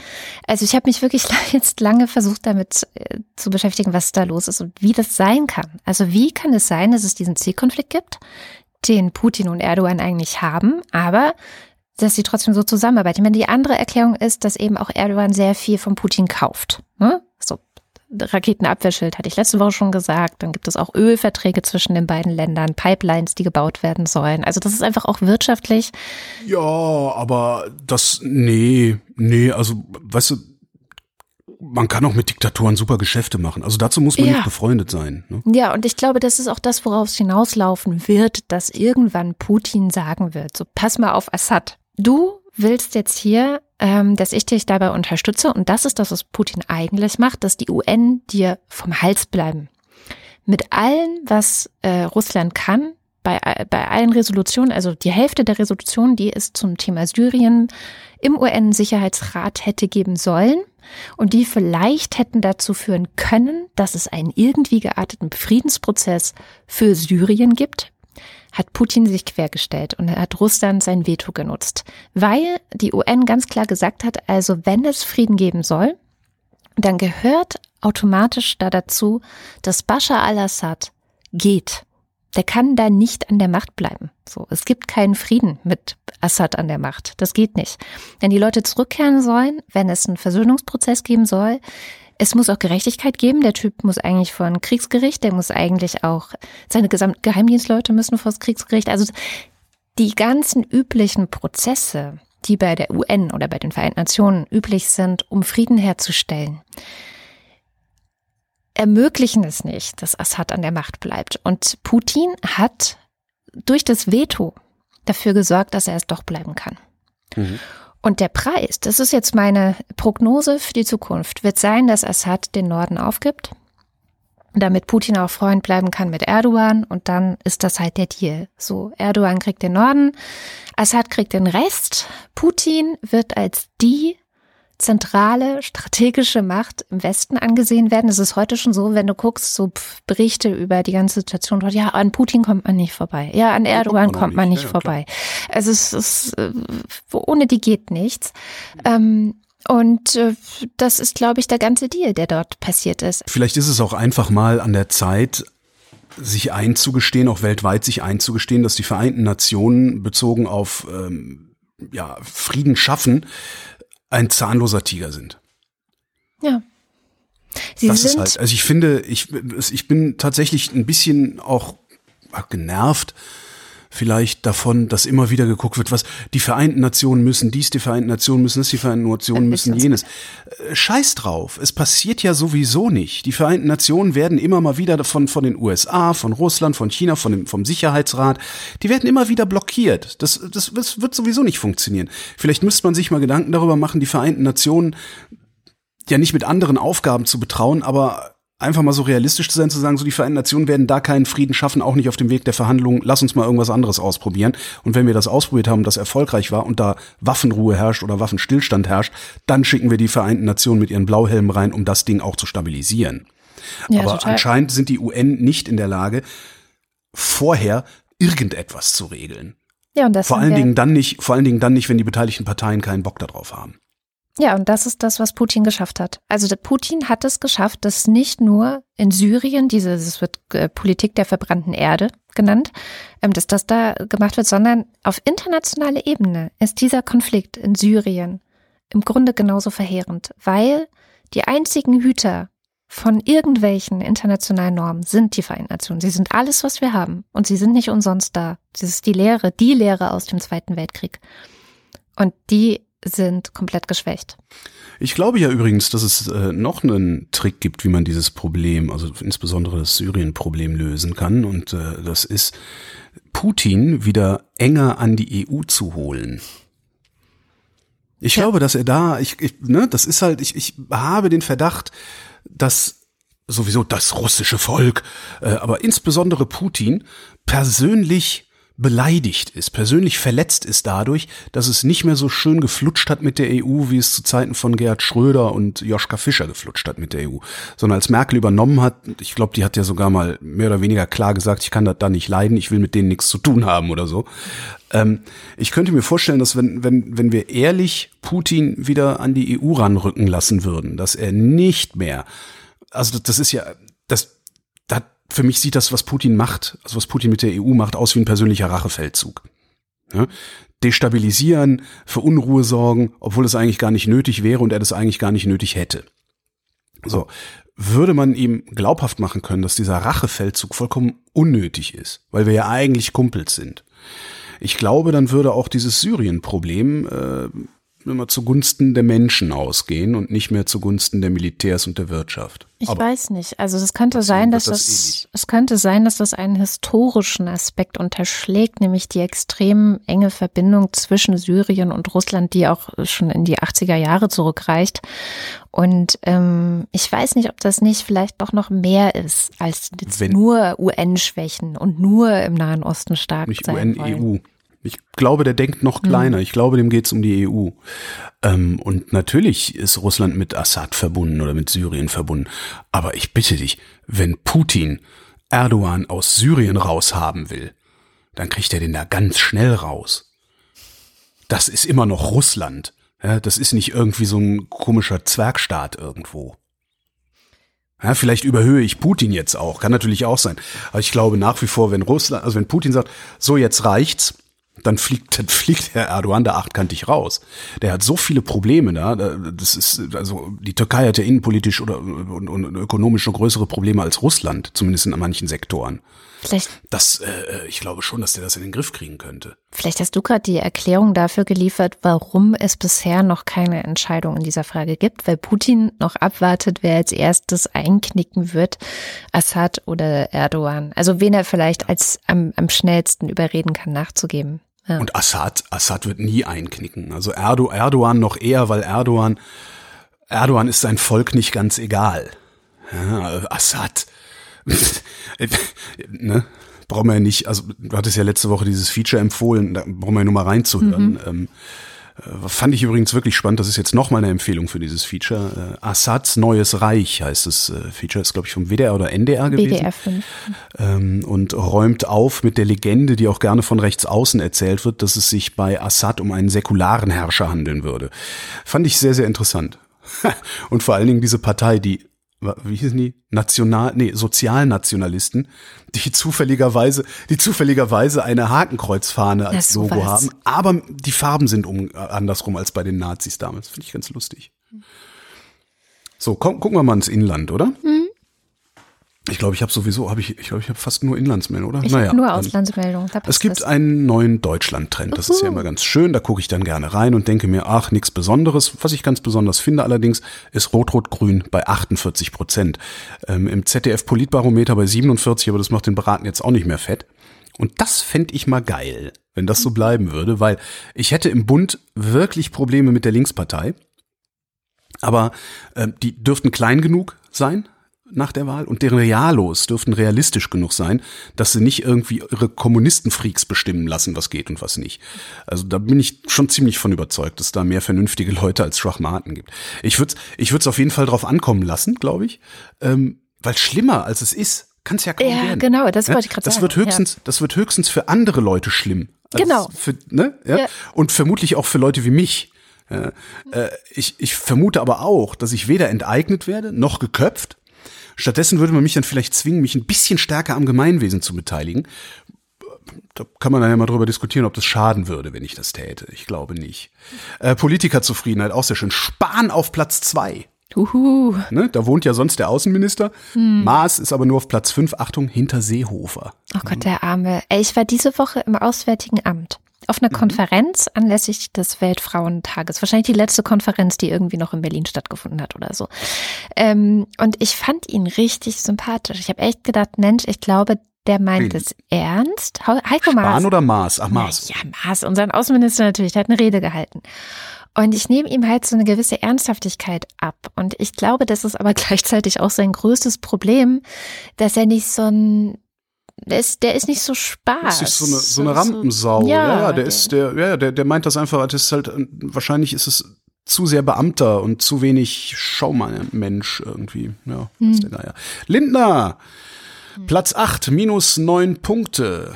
S2: also ich habe mich wirklich jetzt lange versucht damit äh, zu beschäftigen, was da los ist und wie das sein kann. Also wie kann es sein, dass es diesen Zielkonflikt gibt, den Putin und Erdogan eigentlich haben, aber dass sie trotzdem so zusammenarbeiten. Ich meine, die andere Erklärung ist, dass eben auch Erdogan sehr viel von Putin kauft. Ne? Raketenabwehrschild hatte ich letzte Woche schon gesagt. Dann gibt es auch Ölverträge zwischen den beiden Ländern, Pipelines, die gebaut werden sollen. Also das ist einfach auch wirtschaftlich.
S4: Ja, aber das, nee, nee, also, weißt du, man kann auch mit Diktatoren super Geschäfte machen. Also dazu muss man
S2: Ja.
S4: nicht befreundet sein. Ne?
S2: Ja, und ich glaube, das ist auch das, worauf es hinauslaufen wird, dass irgendwann Putin sagen wird, so pass mal auf Assad. Du willst jetzt hier, dass ich dich dabei unterstütze und das ist das, was Putin eigentlich macht, dass die UN dir vom Hals bleiben. Mit allem, was äh, Russland kann, bei, bei allen Resolutionen, also die Hälfte der Resolutionen, die es zum Thema Syrien im UN-Sicherheitsrat hätte geben sollen und die vielleicht hätten dazu führen können, dass es einen irgendwie gearteten Friedensprozess für Syrien gibt, hat Putin sich quergestellt und hat Russland sein Veto genutzt, weil die UN ganz klar gesagt hat, also wenn es Frieden geben soll, dann gehört automatisch da dazu, dass Bashar al-Assad geht. Der kann da nicht an der Macht bleiben. So, es gibt keinen Frieden mit Assad an der Macht. Das geht nicht. Wenn die Leute zurückkehren sollen, wenn es einen Versöhnungsprozess geben soll, es muss auch Gerechtigkeit geben. Der Typ muss eigentlich vor ein Kriegsgericht, der muss eigentlich auch, seine gesamten Geheimdienstleute müssen vor das Kriegsgericht. Also die ganzen üblichen Prozesse, die bei der UN oder bei den Vereinten Nationen üblich sind, um Frieden herzustellen. ermöglichen es nicht, dass Assad an der Macht bleibt. Und Putin hat durch das Veto dafür gesorgt, dass er es doch bleiben kann. Mhm. Und der Preis, das ist jetzt meine Prognose für die Zukunft, wird sein, dass Assad den Norden aufgibt, damit Putin auch Freund bleiben kann mit Erdogan und dann ist das halt der Deal. So, Erdogan kriegt den Norden, Assad kriegt den Rest, Putin wird als die zentrale strategische Macht im Westen angesehen werden. Es ist heute schon so, wenn du guckst, so Berichte über die ganze Situation dort, ja, an Putin kommt man nicht vorbei. Ja, an Erdogan kommt man nicht, ja, vorbei. Klar. Also es ist, äh, ohne die geht nichts. Ähm, und äh, das ist, glaube ich, der ganze Deal, der dort passiert ist.
S4: Vielleicht ist es auch einfach mal an der Zeit, sich einzugestehen, auch weltweit sich einzugestehen, dass die Vereinten Nationen bezogen auf ähm, ja, Frieden schaffen, ein zahnloser Tiger sind.
S2: Ja.
S4: Sie das sind ist halt, also ich finde, ich, ich bin tatsächlich ein bisschen auch genervt, vielleicht davon, dass immer wieder geguckt wird, was die Vereinten Nationen müssen, dies die Vereinten Nationen müssen, das die Vereinten Nationen müssen, jenes. Äh, scheiß drauf. Es passiert ja sowieso nicht. Die Vereinten Nationen werden immer mal wieder von, von den USA, von Russland, von China, von dem, vom Sicherheitsrat, die werden immer wieder blockiert. Das, das, das wird sowieso nicht funktionieren. Vielleicht müsste man sich mal Gedanken darüber machen, die Vereinten Nationen ja nicht mit anderen Aufgaben zu betrauen, aber einfach mal so realistisch zu sein, zu sagen, so die Vereinten Nationen werden da keinen Frieden schaffen, auch nicht auf dem Weg der Verhandlungen. Lass uns mal irgendwas anderes ausprobieren. Und wenn wir das ausprobiert haben, das erfolgreich war und da Waffenruhe herrscht oder Waffenstillstand herrscht, dann schicken wir die Vereinten Nationen mit ihren Blauhelmen rein, um das Ding auch zu stabilisieren. Ja, Aber total. anscheinend sind die UN nicht in der Lage, vorher irgendetwas zu regeln. Ja, und das vor allen Dingen dann nicht, vor allen Dingen dann nicht, wenn die beteiligten Parteien keinen Bock darauf haben.
S2: Ja, und das ist das, was Putin geschafft hat. Also Putin hat es geschafft, dass nicht nur in Syrien, diese, es wird äh, Politik der verbrannten Erde genannt, ähm, dass das da gemacht wird, sondern auf internationaler Ebene ist dieser Konflikt in Syrien im Grunde genauso verheerend, weil die einzigen Hüter von irgendwelchen internationalen Normen sind die Vereinten Nationen. Sie sind alles, was wir haben. Und sie sind nicht umsonst da. Das ist die Lehre, die Lehre aus dem Zweiten Weltkrieg. Und die sind komplett geschwächt.
S4: Ich glaube ja übrigens, dass es äh, noch einen Trick gibt, wie man dieses Problem, also insbesondere das Syrien-Problem lösen kann. Und äh, das ist, Putin wieder enger an die EU zu holen. Ich ja. glaube, dass er da, ich, ich, ne, das ist halt, ich, ich habe den Verdacht, dass sowieso das russische Volk, äh, aber insbesondere Putin persönlich beleidigt ist, persönlich verletzt ist dadurch, dass es nicht mehr so schön geflutscht hat mit der EU, wie es zu Zeiten von Gerhard Schröder und Joschka Fischer geflutscht hat mit der EU. Sondern als Merkel übernommen hat, ich glaube, die hat ja sogar mal mehr oder weniger klar gesagt, ich kann das da nicht leiden, ich will mit denen nichts zu tun haben oder so. Ähm, ich könnte mir vorstellen, dass wenn, wenn, wenn wir ehrlich Putin wieder an die EU ranrücken lassen würden, dass er nicht mehr, also das ist ja, das, da für mich sieht das, was Putin macht, also was Putin mit der EU macht, aus wie ein persönlicher Rachefeldzug. Ja? Destabilisieren, für Unruhe sorgen, obwohl es eigentlich gar nicht nötig wäre und er das eigentlich gar nicht nötig hätte. So, würde man ihm glaubhaft machen können, dass dieser Rachefeldzug vollkommen unnötig ist, weil wir ja eigentlich Kumpels sind. Ich glaube, dann würde auch dieses Syrien-Problem äh, immer zugunsten der Menschen ausgehen und nicht mehr zugunsten der Militärs und der Wirtschaft.
S2: Ich Aber weiß nicht. Also es könnte sein, dass das, das es könnte sein, dass das einen historischen Aspekt unterschlägt, nämlich die extrem enge Verbindung zwischen Syrien und Russland, die auch schon in die 80er Jahre zurückreicht. Und ähm, ich weiß nicht, ob das nicht vielleicht doch noch mehr ist als Wenn, nur UN-Schwächen und nur im Nahen Osten stark nicht sein UN, wollen. EU.
S4: Ich glaube, der denkt noch kleiner. Mhm. Ich glaube, dem geht's um die EU. Ähm, und natürlich ist Russland mit Assad verbunden oder mit Syrien verbunden. Aber ich bitte dich, wenn Putin Erdogan aus Syrien raushaben will, dann kriegt er den da ganz schnell raus. Das ist immer noch Russland. Ja, das ist nicht irgendwie so ein komischer Zwergstaat irgendwo. Ja, vielleicht überhöhe ich Putin jetzt auch, kann natürlich auch sein. Aber ich glaube nach wie vor, wenn Russland, also wenn Putin sagt, so jetzt reicht's, dann fliegt, dann fliegt Herr Erdogan da achtkantig raus. Der hat so viele Probleme da. Das ist, also die Türkei hat ja innenpolitisch oder und, und ökonomisch noch größere Probleme als Russland, zumindest in manchen Sektoren. Vielleicht. Das, äh, ich glaube schon, dass der das in den Griff kriegen könnte.
S2: Vielleicht hast du gerade die Erklärung dafür geliefert, warum es bisher noch keine Entscheidung in dieser Frage gibt, weil Putin noch abwartet, wer als erstes einknicken wird, Assad oder Erdogan. Also wen er vielleicht als am, am schnellsten überreden kann, nachzugeben.
S4: Ja. Und Assad, Assad wird nie einknicken. Also Erdo, Erdogan noch eher, weil Erdogan, Erdogan ist sein Volk nicht ganz egal. Ja, Assad, ne? brauchen wir ja nicht, also du hattest ja letzte Woche dieses Feature empfohlen, da brauchen wir ja nur mal reinzuhören. Mhm. Ähm, äh, fand ich übrigens wirklich spannend, das ist jetzt nochmal eine Empfehlung für dieses Feature. Äh, Assads Neues Reich heißt das äh, Feature, ist glaube ich vom WDR oder NDR gewesen. WDR 5. Ähm, und räumt auf mit der Legende, die auch gerne von rechts außen erzählt wird, dass es sich bei Assad um einen säkularen Herrscher handeln würde. Fand ich sehr, sehr interessant. und vor allen Dingen diese Partei, die wie hießen die? National, nee, Sozialnationalisten, die zufälligerweise, die zufälligerweise eine Hakenkreuzfahne als Logo was. haben, aber die Farben sind um, äh, andersrum als bei den Nazis damals. Finde ich ganz lustig. So, komm, gucken wir mal ins Inland, oder? Mhm. Ich glaube, ich habe sowieso, habe ich, ich glaube, ich habe fast nur Inlandsmeldungen, oder?
S2: Ich naja, nur Auslandsmeldungen.
S4: Es gibt das. einen neuen Deutschland-Trend. Das Uhu. ist ja immer ganz schön. Da gucke ich dann gerne rein und denke mir, ach, nichts Besonderes. Was ich ganz besonders finde allerdings, ist Rot-Rot-Grün bei 48 Prozent. Ähm, Im ZDF-Politbarometer bei 47, aber das macht den Beraten jetzt auch nicht mehr fett. Und das fände ich mal geil, wenn das so bleiben würde, weil ich hätte im Bund wirklich Probleme mit der Linkspartei. Aber äh, die dürften klein genug sein, nach der Wahl und deren Realos dürften realistisch genug sein, dass sie nicht irgendwie ihre Kommunistenfreaks bestimmen lassen, was geht und was nicht. Also da bin ich schon ziemlich von überzeugt, dass da mehr vernünftige Leute als Schwachmaten gibt. Ich würde ich würde es auf jeden Fall drauf ankommen lassen, glaube ich, ähm, weil schlimmer als es ist, kann es ja kaum ja, werden.
S2: genau, das wollte ich gerade sagen.
S4: Das wird höchstens, ja. das wird höchstens für andere Leute schlimm.
S2: Genau.
S4: Für, ne? ja? ja. Und vermutlich auch für Leute wie mich. Ja, äh, ich, ich vermute aber auch, dass ich weder enteignet werde, noch geköpft, Stattdessen würde man mich dann vielleicht zwingen, mich ein bisschen stärker am Gemeinwesen zu beteiligen. Da kann man dann ja mal drüber diskutieren, ob das schaden würde, wenn ich das täte. Ich glaube nicht. Äh, Politikerzufriedenheit, auch sehr schön. Spahn auf Platz zwei.
S2: Uhu.
S4: Ne, da wohnt ja sonst der Außenminister. Hm. Maas ist aber nur auf Platz fünf. Achtung, hinter Seehofer.
S2: Oh Gott, der Arme. Ey, ich war diese Woche im Auswärtigen Amt auf einer mhm. Konferenz anlässlich des Weltfrauentages. Wahrscheinlich die letzte Konferenz, die irgendwie noch in Berlin stattgefunden hat oder so. Ähm, und ich fand ihn richtig sympathisch. Ich habe echt gedacht, Mensch, ich glaube, der meint es ernst.
S4: Heiko Maas. Spahn oder Maas? Ach, Maas.
S2: Ja, Maas, unseren Außenminister natürlich, der hat eine Rede gehalten. Und ich nehme ihm halt so eine gewisse Ernsthaftigkeit ab. Und ich glaube, das ist aber gleichzeitig auch sein größtes Problem, dass er nicht so ein der ist, der ist nicht so Spaß.
S4: Das ist so eine, so eine Rampensau. Ja, ja, der, der ist, der, ja, der, der meint das einfach, das ist halt, wahrscheinlich ist es zu sehr Beamter und zu wenig Schaumann-Mensch irgendwie. Ja, hm. ist der Geier. Lindner, hm. Platz 8, minus 9 Punkte.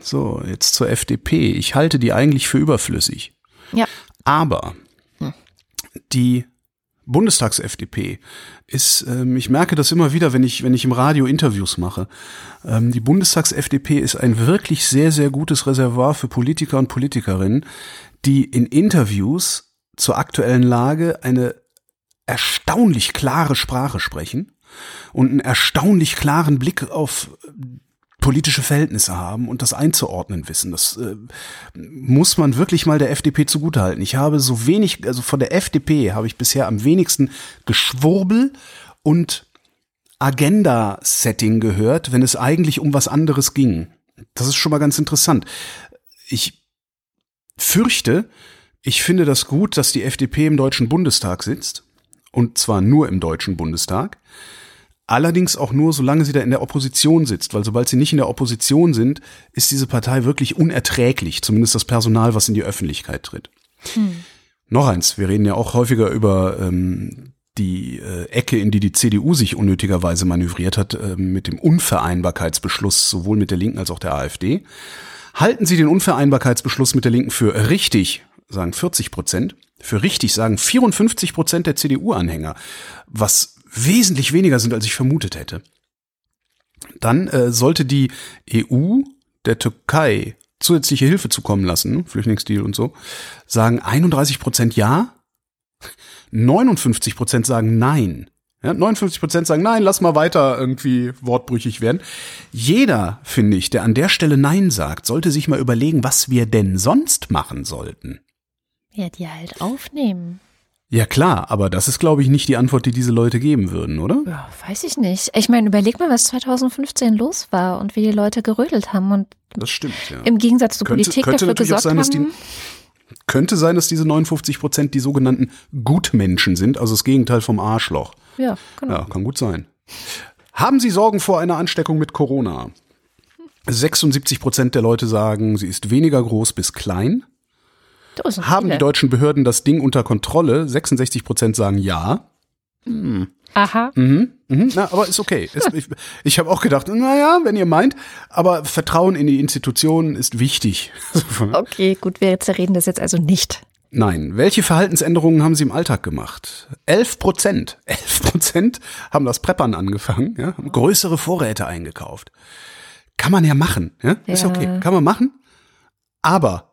S4: So, jetzt zur FDP. Ich halte die eigentlich für überflüssig.
S2: Ja.
S4: Aber hm. die Bundestags-FDP ist, ähm, ich merke das immer wieder, wenn ich, wenn ich im Radio Interviews mache. Ähm, die Bundestags-FDP ist ein wirklich sehr, sehr gutes Reservoir für Politiker und Politikerinnen, die in Interviews zur aktuellen Lage eine erstaunlich klare Sprache sprechen und einen erstaunlich klaren Blick auf politische Verhältnisse haben und das einzuordnen wissen. Das äh, muss man wirklich mal der FDP zugutehalten. Ich habe so wenig, also von der FDP habe ich bisher am wenigsten Geschwurbel und Agenda-Setting gehört, wenn es eigentlich um was anderes ging. Das ist schon mal ganz interessant. Ich fürchte, ich finde das gut, dass die FDP im Deutschen Bundestag sitzt. Und zwar nur im Deutschen Bundestag. Allerdings auch nur, solange sie da in der Opposition sitzt, weil sobald sie nicht in der Opposition sind, ist diese Partei wirklich unerträglich, zumindest das Personal, was in die Öffentlichkeit tritt. Hm. Noch eins, wir reden ja auch häufiger über ähm, die äh, Ecke, in die die CDU sich unnötigerweise manövriert hat, äh, mit dem Unvereinbarkeitsbeschluss sowohl mit der Linken als auch der AfD. Halten Sie den Unvereinbarkeitsbeschluss mit der Linken für richtig, sagen 40 Prozent. Für richtig sagen 54 Prozent der CDU-Anhänger, was wesentlich weniger sind, als ich vermutet hätte. Dann äh, sollte die EU der Türkei zusätzliche Hilfe zukommen lassen, Flüchtlingsdeal und so, sagen 31 Prozent ja, 59 Prozent sagen nein. Ja, 59 Prozent sagen, nein, lass mal weiter irgendwie wortbrüchig werden. Jeder, finde ich, der an der Stelle Nein sagt, sollte sich mal überlegen, was wir denn sonst machen sollten.
S2: Ja, die halt aufnehmen.
S4: Ja klar, aber das ist, glaube ich, nicht die Antwort, die diese Leute geben würden, oder?
S2: Ja, weiß ich nicht. Ich meine, überleg mal, was 2015 los war und wie die Leute gerödelt haben und
S4: Das stimmt, ja.
S2: im Gegensatz zur
S4: Könnte-
S2: Politik
S4: könnte
S2: dafür gesorgt
S4: sein, dass die-
S2: haben.
S4: Könnte sein, dass diese 59 Prozent die sogenannten Gutmenschen sind, also das Gegenteil vom Arschloch.
S2: Ja, genau.
S4: Ja, kann gut sein. Haben Sie Sorgen vor einer Ansteckung mit Corona? 76 Prozent der Leute sagen, sie ist weniger groß bis klein. Haben
S2: viele.
S4: die deutschen Behörden das Ding unter Kontrolle? 66 Prozent sagen ja.
S2: Aha.
S4: Mhm, mhm, na, aber ist okay. Ist, ich ich habe auch gedacht, naja, wenn ihr meint, aber Vertrauen in die Institutionen ist wichtig.
S2: Okay, gut, wir zerreden das jetzt also nicht.
S4: Nein. Welche Verhaltensänderungen haben Sie im Alltag gemacht? 11 Prozent. 11 Prozent haben das Preppern angefangen, ja, haben größere Vorräte eingekauft. Kann man ja machen, ja? Ist
S2: Ja.
S4: okay. Kann man machen. Aber,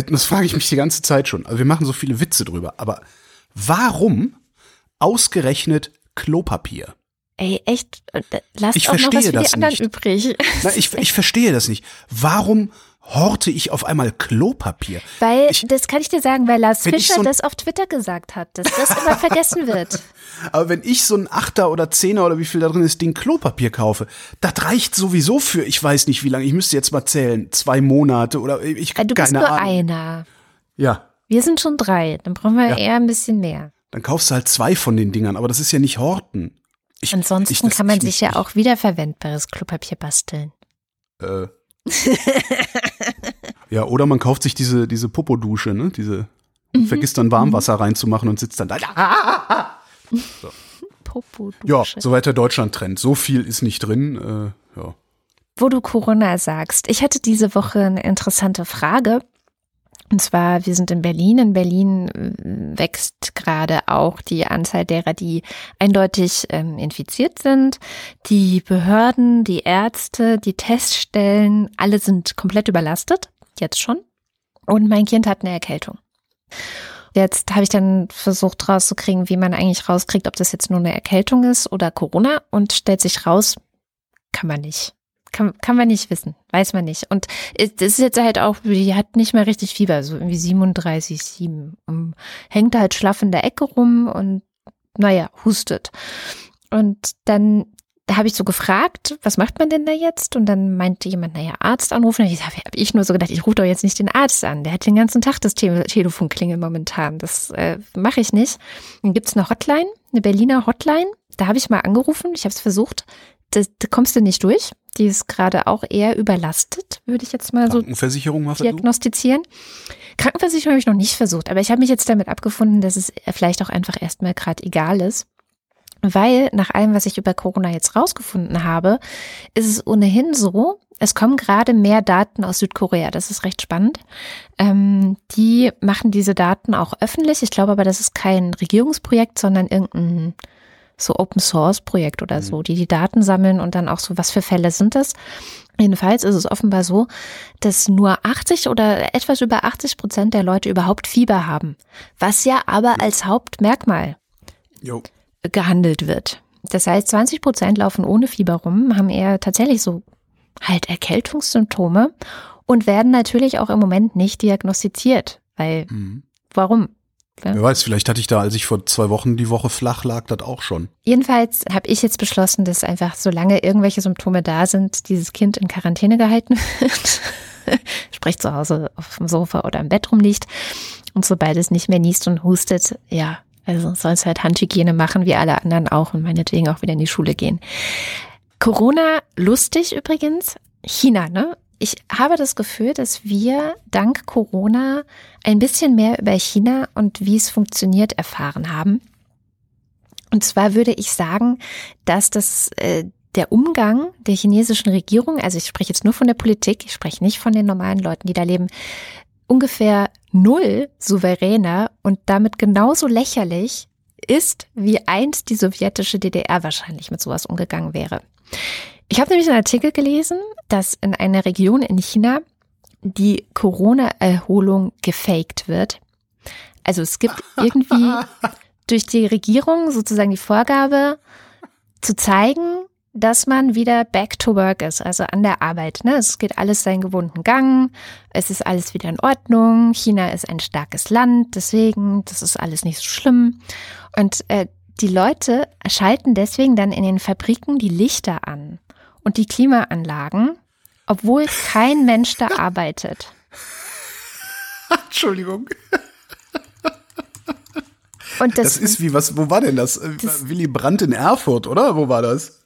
S4: das frage ich mich die ganze Zeit schon. Also wir machen so viele Witze drüber. Aber warum ausgerechnet Klopapier?
S2: Ey, echt, äh, lasst
S4: Ich
S2: auch noch was für die
S4: das
S2: anderen
S4: nicht.
S2: übrig.
S4: Na, ich, ich verstehe das nicht. Warum horte ich auf einmal Klopapier?
S2: Weil,
S4: Ich-
S2: das kann ich dir sagen, weil Lars Fischer
S4: so
S2: das auf Twitter gesagt hat, dass das immer vergessen wird.
S4: Aber wenn ich so ein Achter oder Zehner oder wie viel da drin ist, Ding Klopapier kaufe, das reicht sowieso für, ich weiß nicht wie lange, ich müsste jetzt mal zählen, zwei Monate oder ich
S2: Äh, Du bist
S4: keine
S2: nur
S4: Ahnung.
S2: einer.
S4: Ja,
S2: Wir sind schon drei. Dann brauchen wir
S4: Ja.
S2: eher ein bisschen mehr.
S4: dann kaufst du halt zwei von den Dingern, aber das ist ja nicht Horten. Ich,
S2: Ansonsten
S4: ich,
S2: kann man
S4: ich-
S2: sich ja auch wiederverwendbares Klopapier basteln.
S4: Äh, ja, oder man kauft sich diese, diese Popodusche, ne? Diese,
S2: Mhm.
S4: vergisst dann Warmwasser reinzumachen und sitzt dann da.
S2: Popo
S4: Ja, soweit der Deutschland-Trend. So viel ist nicht drin. Äh, ja.
S2: Wo du Corona sagst, ich hatte diese Woche eine interessante Frage. Und zwar, wir sind in Berlin. In Berlin äh, wächst gerade auch die Anzahl derer, die eindeutig ähm, infiziert sind. Die Behörden, die Ärzte, die Teststellen, alle sind komplett überlastet. Jetzt schon. Und mein Kind hat eine Erkältung. Jetzt habe ich dann versucht rauszukriegen, wie man eigentlich rauskriegt, ob das jetzt nur eine Erkältung ist oder Corona und stellt sich raus, kann man nicht. Kann, kann man nicht wissen, weiß man nicht. Und es ist jetzt halt auch, die hat nicht mehr richtig Fieber, so irgendwie 37,7. Und hängt halt schlaff in der Ecke rum und naja, hustet. Und dann habe ich so gefragt, was macht man denn da jetzt? Und dann meinte jemand, naja, Arzt anrufen. Und ich habe ich nur so gedacht, ich rufe doch jetzt nicht den Arzt an. Der hat den ganzen Tag das Te Telefon klingeln momentan. Das äh, mache ich nicht. Dann gibt's eine Hotline, eine Berliner Hotline. Da habe ich mal angerufen. Ich habe es versucht. Da, da kommst du nicht durch. Die ist gerade auch eher überlastet, würde ich jetzt mal so
S4: Krankenversicherung
S2: diagnostizieren. Krankenversicherung habe ich noch nicht versucht, aber ich habe mich jetzt damit abgefunden, dass es vielleicht auch einfach erstmal gerade egal ist. Weil nach allem, was ich über Corona jetzt rausgefunden habe, ist es ohnehin so, es kommen gerade mehr Daten aus Südkorea. Das ist recht spannend. Ähm, die machen diese Daten auch öffentlich. Ich glaube aber, das ist kein Regierungsprojekt, sondern irgendein so Open Source Projekt oder so, die die Daten sammeln und dann auch so, was für Fälle sind das? Jedenfalls ist es offenbar so, dass nur 80 oder etwas über 80 Prozent der Leute überhaupt Fieber haben, was ja aber als Hauptmerkmal
S4: Jo.
S2: gehandelt wird. Das heißt, 20 Prozent laufen ohne Fieber rum, haben eher tatsächlich so halt Erkältungssymptome und werden natürlich auch im Moment nicht diagnostiziert, weil
S4: Mhm.
S2: warum?
S4: Wer weiß, vielleicht hatte ich da, als ich vor zwei Wochen die Woche flach lag, das auch schon.
S2: Jedenfalls habe ich jetzt beschlossen, dass einfach, solange irgendwelche Symptome da sind, dieses Kind in Quarantäne gehalten wird. Sprich zu Hause auf dem Sofa oder im Bett rumliegt. Und sobald es nicht mehr niest und hustet, ja, also soll es halt Handhygiene machen, wie alle anderen auch und meinetwegen auch wieder in die Schule gehen. Corona, lustig übrigens, China, ne? Ich habe das Gefühl, dass wir dank Corona ein bisschen mehr über China und wie es funktioniert erfahren haben. Und zwar würde ich sagen, dass das äh, der Umgang der chinesischen Regierung, also ich spreche jetzt nur von der Politik, ich spreche nicht von den normalen Leuten, die da leben, ungefähr null souveräner und damit genauso lächerlich ist, wie einst die sowjetische DDR wahrscheinlich mit sowas umgegangen wäre. Ich habe nämlich einen Artikel gelesen, dass in einer Region in China die Corona-Erholung gefaked wird. Also es gibt irgendwie durch die Regierung sozusagen die Vorgabe zu zeigen, dass man wieder back to work ist, also an der Arbeit. Ne? Es geht alles seinen gewohnten Gang, es ist alles wieder in Ordnung. China ist ein starkes Land, deswegen, das ist alles nicht so schlimm. Und äh, die Leute schalten deswegen dann in den Fabriken die Lichter an und die Klimaanlagen, obwohl kein Mensch da arbeitet.
S4: Entschuldigung.
S2: Und das,
S4: Das ist wie, was, wo war denn das? Äh, Willy Brandt in Erfurt, oder? Wo war das?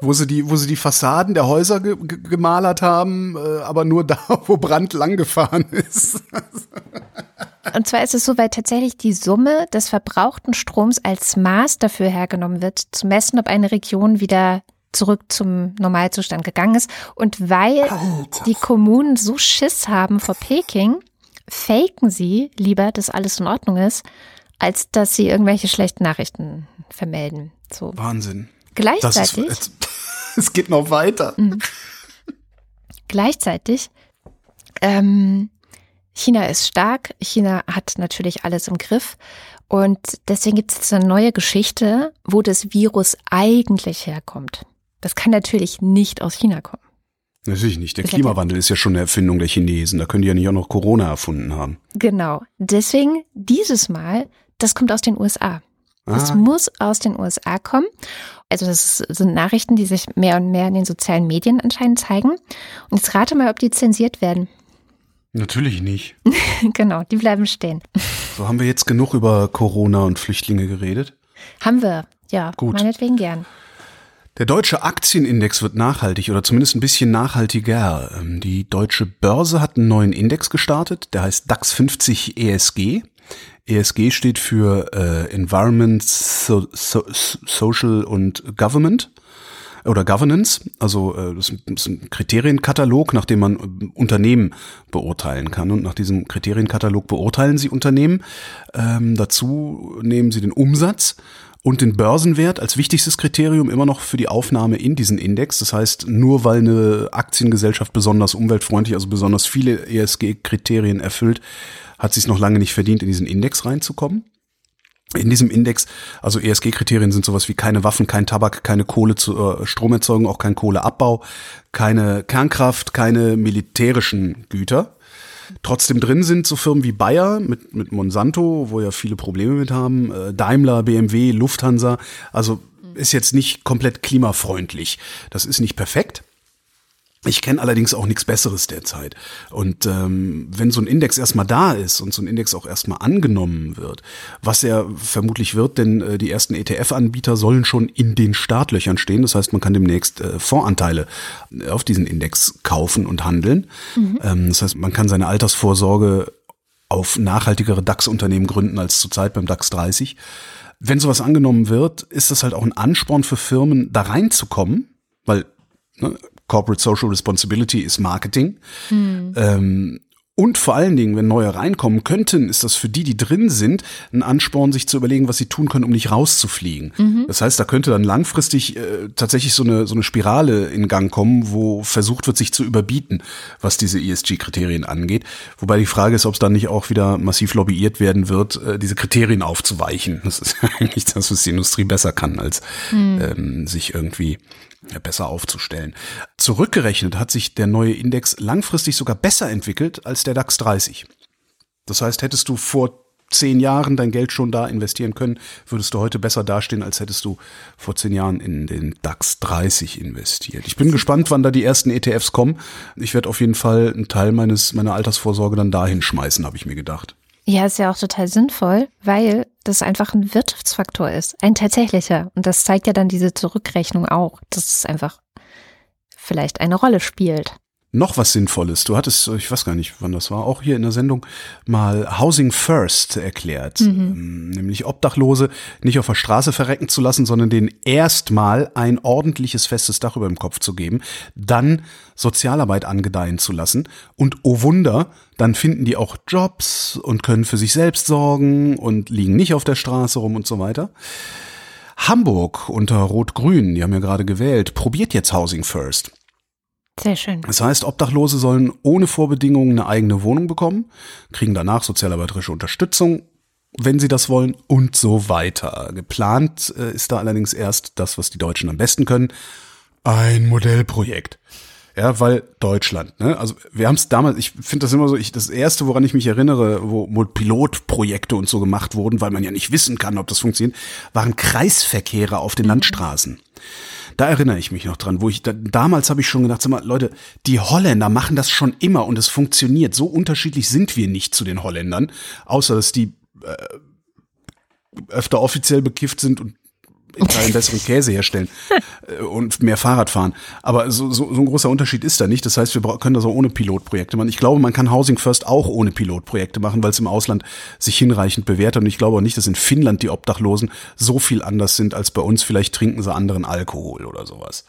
S4: Wo sie die, wo sie die Fassaden der Häuser ge ge gemalert haben, äh, aber nur da, wo Brandt langgefahren ist.
S2: Und zwar ist es so, weil tatsächlich die Summe des verbrauchten Stroms als Maß dafür hergenommen wird, zu messen, ob eine Region wieder zurück zum Normalzustand gegangen ist. Und weil die Kommunen so Schiss haben vor Peking, faken sie lieber, dass alles in Ordnung ist, als dass sie irgendwelche schlechten Nachrichten vermelden. So.
S4: Wahnsinn. Das ist,
S2: Gleichzeitig,
S4: es, geht noch weiter.
S2: gleichzeitig, ähm, China ist stark, China hat natürlich alles im Griff und deswegen gibt es jetzt eine neue Geschichte, wo das Virus eigentlich herkommt. Das kann natürlich nicht aus China kommen.
S4: Natürlich nicht. Der
S2: Das
S4: Klimawandel ist ja schon eine Erfindung der Chinesen. Da können die ja nicht auch noch Corona erfunden haben.
S2: Genau. Deswegen dieses Mal, das kommt aus den USA. Das
S4: Ah.
S2: muss aus den USA kommen. Also das sind Nachrichten, die sich mehr und mehr in den sozialen Medien anscheinend zeigen. Und jetzt rate mal, ob die zensiert werden.
S4: Natürlich nicht.
S2: genau, die bleiben stehen.
S4: So haben wir jetzt genug über Corona und Flüchtlinge geredet.
S2: Haben wir. Ja,
S4: Gut.
S2: meinetwegen gern.
S4: Der deutsche Aktienindex wird nachhaltig oder zumindest ein bisschen nachhaltiger. Ähm, Die deutsche Börse hat einen neuen Index gestartet, der heißt DAX 50 ESG. ESG steht für äh, Environment, so, so, Social und Government oder Governance. Also äh, das ist ein Kriterienkatalog, nach dem man äh, Unternehmen beurteilen kann. Und nach diesem Kriterienkatalog beurteilen sie Unternehmen. Ähm, dazu nehmen sie den Umsatz und den Börsenwert als wichtigstes Kriterium immer noch für die Aufnahme in diesen Index. Das heißt, nur weil eine Aktiengesellschaft besonders umweltfreundlich, also besonders viele ESG-Kriterien erfüllt, hat sie es noch lange nicht verdient, in diesen Index reinzukommen. In diesem Index, also ESG-Kriterien sind sowas wie keine Waffen, kein Tabak, keine Kohle zur äh, Stromerzeugung, auch kein Kohleabbau, keine Kernkraft, keine militärischen Güter. Trotzdem drin sind so Firmen wie Bayer mit, mit Monsanto, wo ja viele Probleme mit haben, äh, Daimler, BMW, Lufthansa. Also ist jetzt nicht komplett klimafreundlich. Das ist nicht perfekt. Ich kenne allerdings auch nichts Besseres derzeit. Und ähm, wenn so ein Index erstmal da ist und so ein Index auch erstmal angenommen wird, was er vermutlich wird, denn äh, die ersten ETF-Anbieter sollen schon in den Startlöchern stehen. Das heißt, man kann demnächst äh, Fondsanteile auf diesen Index kaufen und handeln. Ähm, das heißt, man kann seine Altersvorsorge auf nachhaltigere DAX-Unternehmen gründen als zurzeit beim DAX 30. Wenn sowas angenommen wird, ist das halt auch ein Ansporn für Firmen, da reinzukommen, weil ne, Corporate Social Responsibility ist Marketing. Ähm, und vor allen Dingen, wenn neue reinkommen könnten, ist das für die, die drin sind, ein Ansporn, sich zu überlegen, was sie tun können, um nicht rauszufliegen. Das heißt, da könnte dann langfristig äh, tatsächlich so eine, so eine Spirale in Gang kommen, wo versucht wird, sich zu überbieten, was diese ESG-Kriterien angeht. Wobei die Frage ist, ob es dann nicht auch wieder massiv lobbyiert werden wird, äh, diese Kriterien aufzuweichen. Das ist eigentlich das, was die Industrie besser kann, als ähm, sich irgendwie besser aufzustellen. Zurückgerechnet hat sich der neue Index langfristig sogar besser entwickelt als der DAX 30. Das heißt, hättest du vor zehn Jahren dein Geld schon da investieren können, würdest du heute besser dastehen, als hättest du vor zehn Jahren in den DAX 30 investiert. Ich bin gespannt, wann da die ersten ETFs kommen. Ich werde auf jeden Fall einen Teil meines meiner Altersvorsorge dann dahin schmeißen, habe ich mir gedacht.
S2: Ja, ist ja auch total sinnvoll, weil das einfach ein Wirtschaftsfaktor ist, ein tatsächlicher. Und das zeigt ja dann diese Zurückrechnung auch, dass es einfach vielleicht eine Rolle spielt.
S4: Noch was Sinnvolles. Du hattest, ich weiß gar nicht, wann das war, auch hier in der Sendung mal Housing First erklärt. Ähm, Nämlich Obdachlose nicht auf der Straße verrecken zu lassen, sondern denen erstmal ein ordentliches festes Dach über dem Kopf zu geben, dann Sozialarbeit angedeihen zu lassen und oh Wunder, dann finden die auch Jobs und können für sich selbst sorgen und liegen nicht auf der Straße rum und so weiter. Hamburg unter Rot-Grün, die haben ja gerade gewählt, probiert jetzt Housing First.
S2: Sehr schön.
S4: Das heißt, Obdachlose sollen ohne Vorbedingungen eine eigene Wohnung bekommen, kriegen danach sozialarbeiterische Unterstützung, wenn sie das wollen und so weiter. Geplant äh, ist da allerdings erst das, was die Deutschen am besten können, ein Modellprojekt. Ja, weil Deutschland, ne? Also wir haben es damals, ich finde das immer so, ich, das erste, woran ich mich erinnere, wo Pilotprojekte und so gemacht wurden, weil man ja nicht wissen kann, ob das funktioniert, waren Kreisverkehre auf den mhm. Da erinnere ich mich noch dran, wo ich da, damals habe ich schon gedacht, sag mal, Leute, die Holländer machen das schon immer und es funktioniert. So unterschiedlich sind wir nicht zu den Holländern, außer dass die äh, öfter offiziell bekifft sind und einen besseren Käse herstellen äh, und mehr Fahrrad fahren. Aber so, so, so ein großer Unterschied ist da nicht. Das heißt, wir können das auch ohne Pilotprojekte machen. Ich glaube, man kann Housing First auch ohne Pilotprojekte machen, weil es im Ausland sich hinreichend bewährt. Und ich glaube auch nicht, dass in Finnland die Obdachlosen so viel anders sind als bei uns. Vielleicht trinken sie anderen Alkohol oder sowas.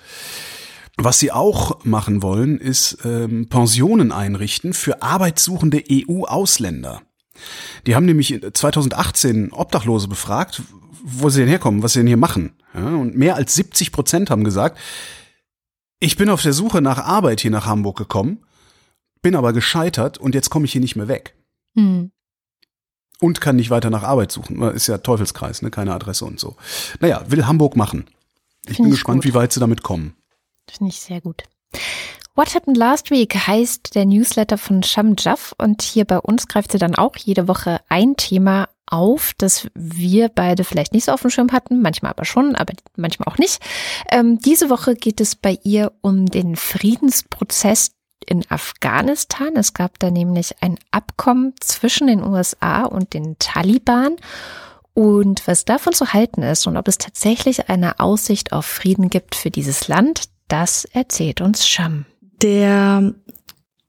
S4: Was sie auch machen wollen, ist ähm, Pensionen einrichten für arbeitssuchende EU-Ausländer. Die haben nämlich 2018 Obdachlose befragt, wo sie denn herkommen, was sie denn hier machen. Ja, und mehr als 70 Prozent haben gesagt, ich bin auf der Suche nach Arbeit hier nach Hamburg gekommen, bin aber gescheitert und jetzt komme ich hier nicht mehr weg. Hm. Und kann nicht weiter nach Arbeit suchen. Ist ja Teufelskreis, ne? Keine Adresse und so. Naja, will Hamburg machen. Ich Find bin ich gespannt, gut. wie weit sie damit kommen.
S2: Finde ich sehr gut. What Happened Last Week heißt der Newsletter von Sham Jaff und hier bei uns greift sie dann auch jede Woche ein Thema auf, das wir beide vielleicht nicht so auf dem Schirm hatten, manchmal aber schon, aber manchmal auch nicht. Ähm, diese Woche geht es bei ihr um den Friedensprozess in Afghanistan. Es gab da nämlich ein Abkommen zwischen den USA und den Taliban. Und was davon zu halten ist und ob es tatsächlich eine Aussicht auf Frieden gibt für dieses Land, das erzählt uns Sham.
S5: Der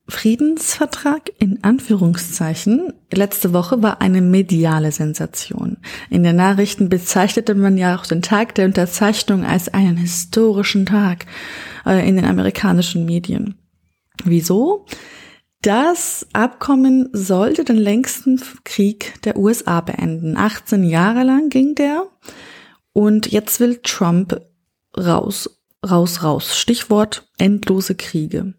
S5: Friedensvertrag in Anführungszeichen letzte Woche war eine mediale Sensation. In den Nachrichten bezeichnete man ja auch den Tag der Unterzeichnung als einen historischen Tag äh, in den amerikanischen Medien. Wieso? Das Abkommen sollte den längsten Krieg der USA beenden. 18 Jahre lang ging der und jetzt will Trump raus, raus, raus. Stichwort endlose Kriege.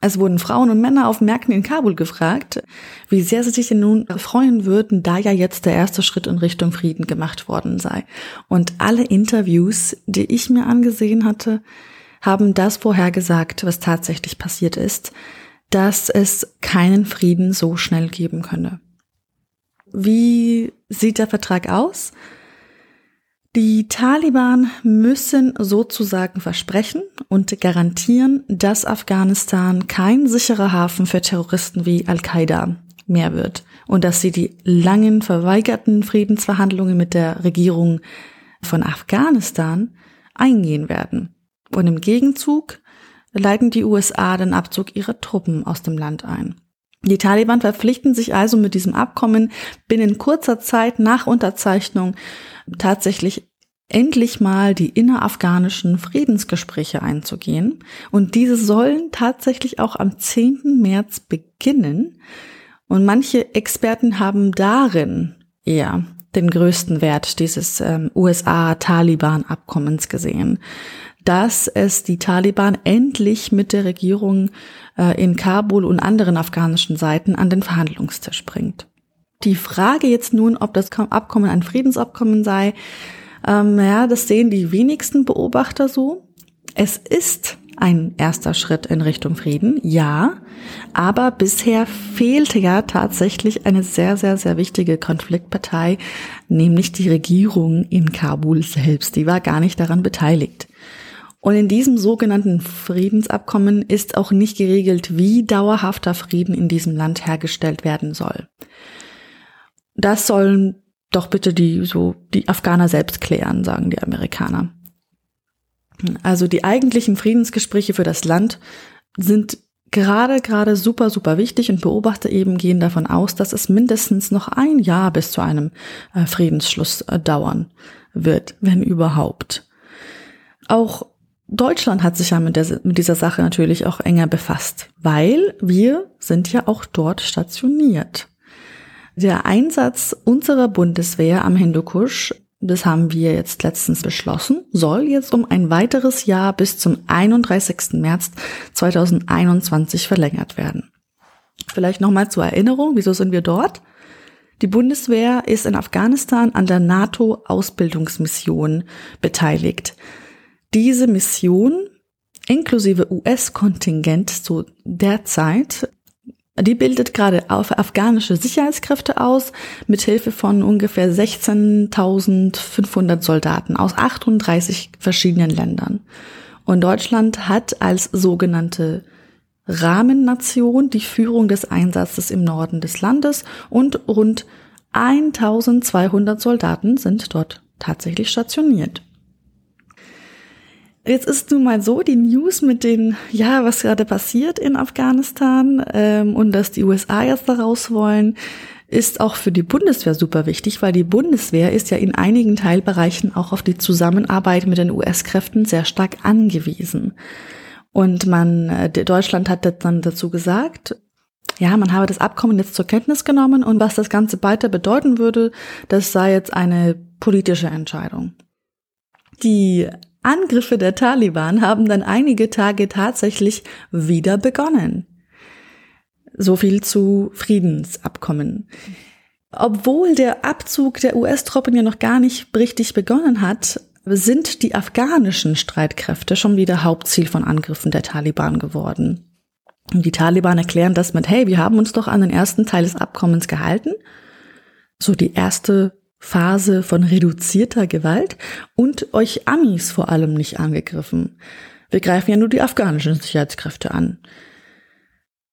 S5: Es wurden Frauen und Männer auf Märkten in Kabul gefragt, wie sehr sie sich denn nun freuen würden, da ja jetzt der erste Schritt in Richtung Frieden gemacht worden sei. Und alle Interviews, die ich mir angesehen hatte, haben das vorhergesagt, was tatsächlich passiert ist, dass es keinen Frieden so schnell geben könne. Wie sieht der Vertrag aus? Die Taliban müssen sozusagen versprechen und garantieren, dass Afghanistan kein sicherer Hafen für Terroristen wie Al-Qaida mehr wird und dass sie die langen verweigerten Friedensverhandlungen mit der Regierung von Afghanistan eingehen werden. Und im Gegenzug leiten die USA den Abzug ihrer Truppen aus dem Land ein. Die Taliban verpflichten sich also mit diesem Abkommen binnen kurzer Zeit nach Unterzeichnung tatsächlich endlich mal die innerafghanischen Friedensgespräche einzugehen. Und diese sollen tatsächlich auch am 10. März beginnen. Und manche Experten haben darin eher den größten Wert dieses ähm, USA-Taliban-Abkommens gesehen, dass es die Taliban endlich mit der Regierung äh, in Kabul und anderen afghanischen Seiten an den Verhandlungstisch bringt. Die Frage jetzt nun, ob das Abkommen ein Friedensabkommen sei, ähm, ja, das sehen die wenigsten Beobachter so. Es ist ein erster Schritt in Richtung Frieden, ja, aber bisher fehlte ja tatsächlich eine sehr, sehr, sehr wichtige Konfliktpartei, nämlich die Regierung in Kabul selbst. Die war gar nicht daran beteiligt. Und in diesem sogenannten Friedensabkommen ist auch nicht geregelt, wie dauerhafter Frieden in diesem Land hergestellt werden soll. Das sollen doch bitte die, so, die Afghaner selbst klären, sagen die Amerikaner. Also die eigentlichen Friedensgespräche für das Land sind gerade, gerade super, super wichtig und Beobachter eben gehen davon aus, dass es mindestens noch ein Jahr bis zu einem äh, Friedensschluss äh, dauern wird, wenn überhaupt. Auch Deutschland hat sich ja mit, der, mit dieser Sache natürlich auch enger befasst, weil wir sind ja auch dort stationiert. Der Einsatz unserer Bundeswehr am Hindukusch, das haben wir jetzt letztens beschlossen, soll jetzt um ein weiteres Jahr bis zum 31. März 2021 verlängert werden. Vielleicht nochmal zur Erinnerung, wieso sind wir dort? Die Bundeswehr ist in Afghanistan an der NATO-Ausbildungsmission beteiligt. Diese Mission inklusive US-Kontingent zu der Zeit die bildet gerade auf afghanische Sicherheitskräfte aus, mit Hilfe von ungefähr 16.500 Soldaten aus 38 verschiedenen Ländern. Und Deutschland hat als sogenannte Rahmennation die Führung des Einsatzes im Norden des Landes und rund 1200 Soldaten sind dort tatsächlich stationiert. Jetzt ist nun mal so, die News mit den, ja, was gerade passiert in Afghanistan ähm, und dass die USA jetzt da raus wollen, ist auch für die Bundeswehr super wichtig, weil die Bundeswehr ist ja in einigen Teilbereichen auch auf die Zusammenarbeit mit den US-Kräften sehr stark angewiesen. Und man, äh, Deutschland hat dann dazu gesagt, ja, man habe das Abkommen jetzt zur Kenntnis genommen und was das Ganze weiter bedeuten würde, das sei jetzt eine politische Entscheidung. Die Angriffe der Taliban haben dann einige Tage tatsächlich wieder begonnen. So viel zu Friedensabkommen. Obwohl der Abzug der US-Truppen ja noch gar nicht richtig begonnen hat, sind die afghanischen Streitkräfte schon wieder Hauptziel von Angriffen der Taliban geworden. Und die Taliban erklären das mit, hey, wir haben uns doch an den ersten Teil des Abkommens gehalten. So die erste Phase von reduzierter Gewalt und euch Amis vor allem nicht angegriffen. Wir greifen ja nur die afghanischen Sicherheitskräfte an.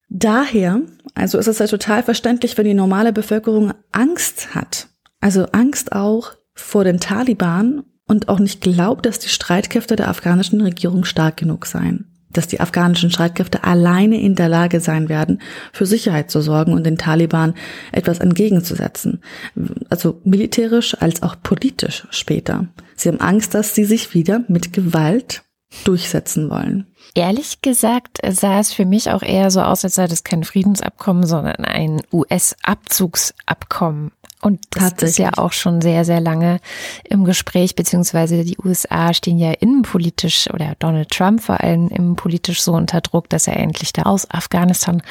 S5: Daher, also ist es ja total verständlich, wenn die normale Bevölkerung Angst hat, also Angst auch vor den Taliban und auch nicht glaubt, dass die Streitkräfte der afghanischen Regierung stark genug seien dass die afghanischen Streitkräfte alleine in der Lage sein werden, für Sicherheit zu sorgen und den Taliban etwas entgegenzusetzen. Also militärisch als auch politisch später. Sie haben Angst, dass sie sich wieder mit Gewalt durchsetzen wollen.
S2: Ehrlich gesagt sah es für mich auch eher so aus, als sei das kein Friedensabkommen, sondern ein US-Abzugsabkommen. Und das ist ja auch schon sehr, sehr lange im Gespräch, beziehungsweise die USA stehen ja innenpolitisch oder Donald Trump vor allem innenpolitisch so unter Druck, dass er endlich da aus Afghanistan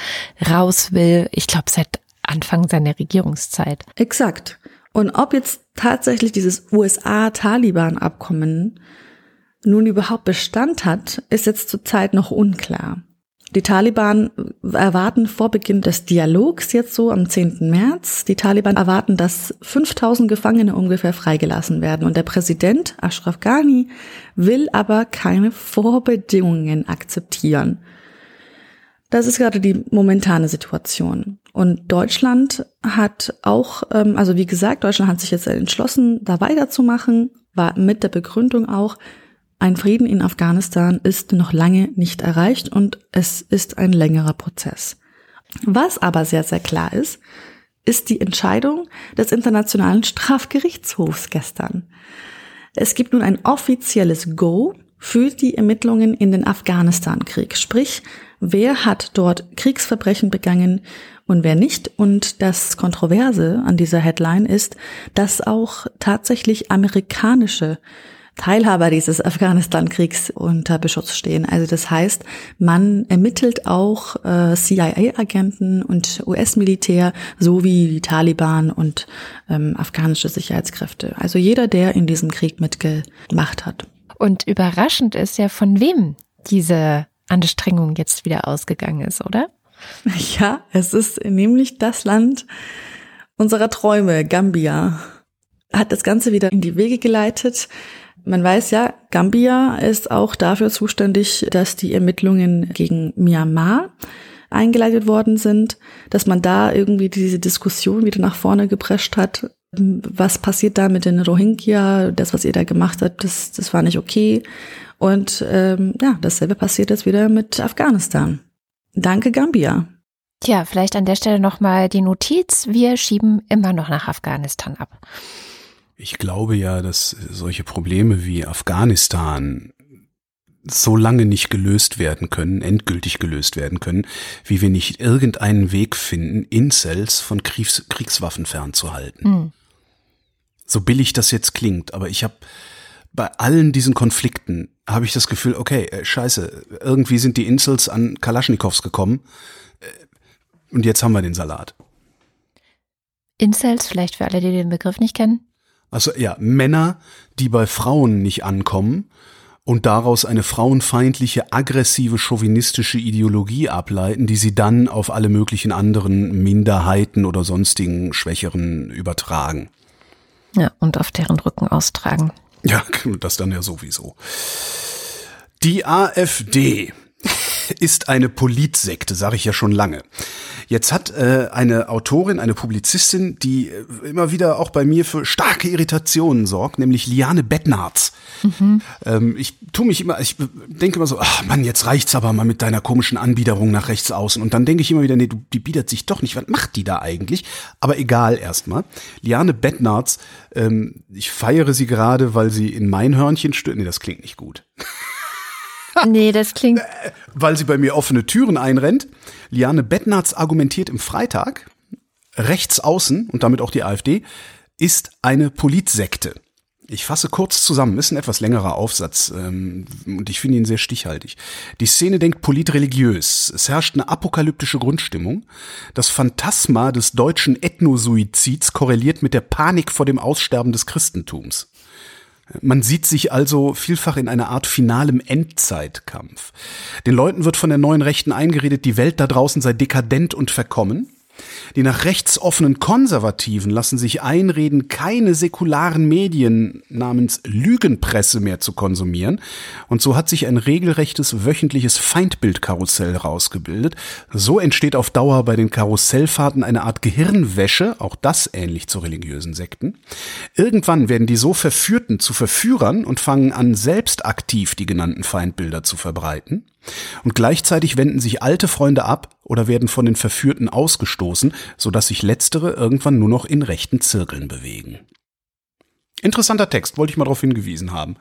S2: raus will. Ich glaube, seit Anfang seiner Regierungszeit.
S5: Exakt. Und ob jetzt tatsächlich dieses USA-Taliban-Abkommen nun überhaupt Bestand hat, ist jetzt zurzeit noch unklar. Die Taliban erwarten vor Beginn des Dialogs jetzt so am 10. März. Die Taliban erwarten, dass 5000 Gefangene ungefähr freigelassen werden. Und der Präsident Ashraf Ghani will aber keine Vorbedingungen akzeptieren. Das ist gerade die momentane Situation. Und Deutschland hat auch, ähm, also wie gesagt, Deutschland hat sich jetzt entschlossen, da weiterzumachen, war mit der Begründung auch, ein Frieden in Afghanistan ist noch lange nicht erreicht und es ist ein längerer Prozess. Was aber sehr, sehr klar ist, ist die Entscheidung des Internationalen Strafgerichtshofs gestern. Es gibt nun ein offizielles Go für die Ermittlungen in den Afghanistan-Krieg. Sprich, wer hat dort Kriegsverbrechen begangen und wer nicht. Und das Kontroverse an dieser Headline ist, dass auch tatsächlich amerikanische Teilhaber dieses Afghanistan-Kriegs unter Beschutz stehen. Also das heißt, man ermittelt auch äh, CIA-Agenten und US-Militär sowie die Taliban und ähm, afghanische Sicherheitskräfte. Also jeder, der in diesem Krieg mitgemacht hat.
S2: Und überraschend ist ja, von wem diese Anstrengung jetzt wieder ausgegangen ist, oder?
S5: Ja, es ist nämlich das Land unserer Träume, Gambia, hat das Ganze wieder in die Wege geleitet. Man weiß ja, Gambia ist auch dafür zuständig, dass die Ermittlungen gegen Myanmar eingeleitet worden sind, dass man da irgendwie diese Diskussion wieder nach vorne geprescht hat. Was passiert da mit den Rohingya? Das, was ihr da gemacht habt, das, das war nicht okay. Und ähm, ja, dasselbe passiert jetzt wieder mit Afghanistan. Danke, Gambia.
S2: Tja, vielleicht an der Stelle nochmal die Notiz. Wir schieben immer noch nach Afghanistan ab.
S4: Ich glaube ja, dass solche Probleme wie Afghanistan so lange nicht gelöst werden können, endgültig gelöst werden können, wie wir nicht irgendeinen Weg finden, Incels von Kriegs Kriegswaffen fernzuhalten. Mhm. So billig das jetzt klingt, aber ich habe bei allen diesen Konflikten habe ich das Gefühl, okay, äh, scheiße, irgendwie sind die Incels an Kalaschnikows gekommen äh, und jetzt haben wir den Salat.
S2: Incels, vielleicht für alle, die den Begriff nicht kennen.
S4: Also ja, Männer, die bei Frauen nicht ankommen und daraus eine frauenfeindliche, aggressive, chauvinistische Ideologie ableiten, die sie dann auf alle möglichen anderen Minderheiten oder sonstigen Schwächeren übertragen.
S2: Ja, und auf deren Rücken austragen.
S4: Ja, das dann ja sowieso. Die AfD ist eine Politsekte, sage ich ja schon lange. Jetzt hat äh, eine Autorin, eine Publizistin, die äh, immer wieder auch bei mir für starke Irritationen sorgt, nämlich Liane Bettnarz. Mhm. Ähm, ich tue mich immer, ich denke immer so, ach Mann, jetzt reicht's aber mal mit deiner komischen Anbiederung nach rechts außen. Und dann denke ich immer wieder, nee, du, die bietet sich doch nicht. Was macht die da eigentlich? Aber egal erstmal. Liane Bettnarz, ähm, ich feiere sie gerade, weil sie in mein Hörnchen stört. Nee, das klingt nicht gut.
S2: Nee, das klingt.
S4: Weil sie bei mir offene Türen einrennt. Liane Bettnarz argumentiert im Freitag, rechts außen und damit auch die AfD, ist eine Politsekte. Ich fasse kurz zusammen, ist ein etwas längerer Aufsatz ähm, und ich finde ihn sehr stichhaltig. Die Szene denkt politreligiös. Es herrscht eine apokalyptische Grundstimmung. Das Phantasma des deutschen Ethnosuizids korreliert mit der Panik vor dem Aussterben des Christentums. Man sieht sich also vielfach in einer Art finalem Endzeitkampf. Den Leuten wird von der neuen Rechten eingeredet, die Welt da draußen sei dekadent und verkommen. Die nach rechts offenen Konservativen lassen sich einreden, keine säkularen Medien namens Lügenpresse mehr zu konsumieren. Und so hat sich ein regelrechtes wöchentliches Feindbildkarussell rausgebildet. So entsteht auf Dauer bei den Karussellfahrten eine Art Gehirnwäsche, auch das ähnlich zu religiösen Sekten. Irgendwann werden die so Verführten zu Verführern und fangen an, selbst aktiv die genannten Feindbilder zu verbreiten. Und gleichzeitig wenden sich alte Freunde ab oder werden von den Verführten ausgestoßen, sodass sich letztere irgendwann nur noch in rechten Zirkeln bewegen. Interessanter Text, wollte ich mal darauf hingewiesen haben,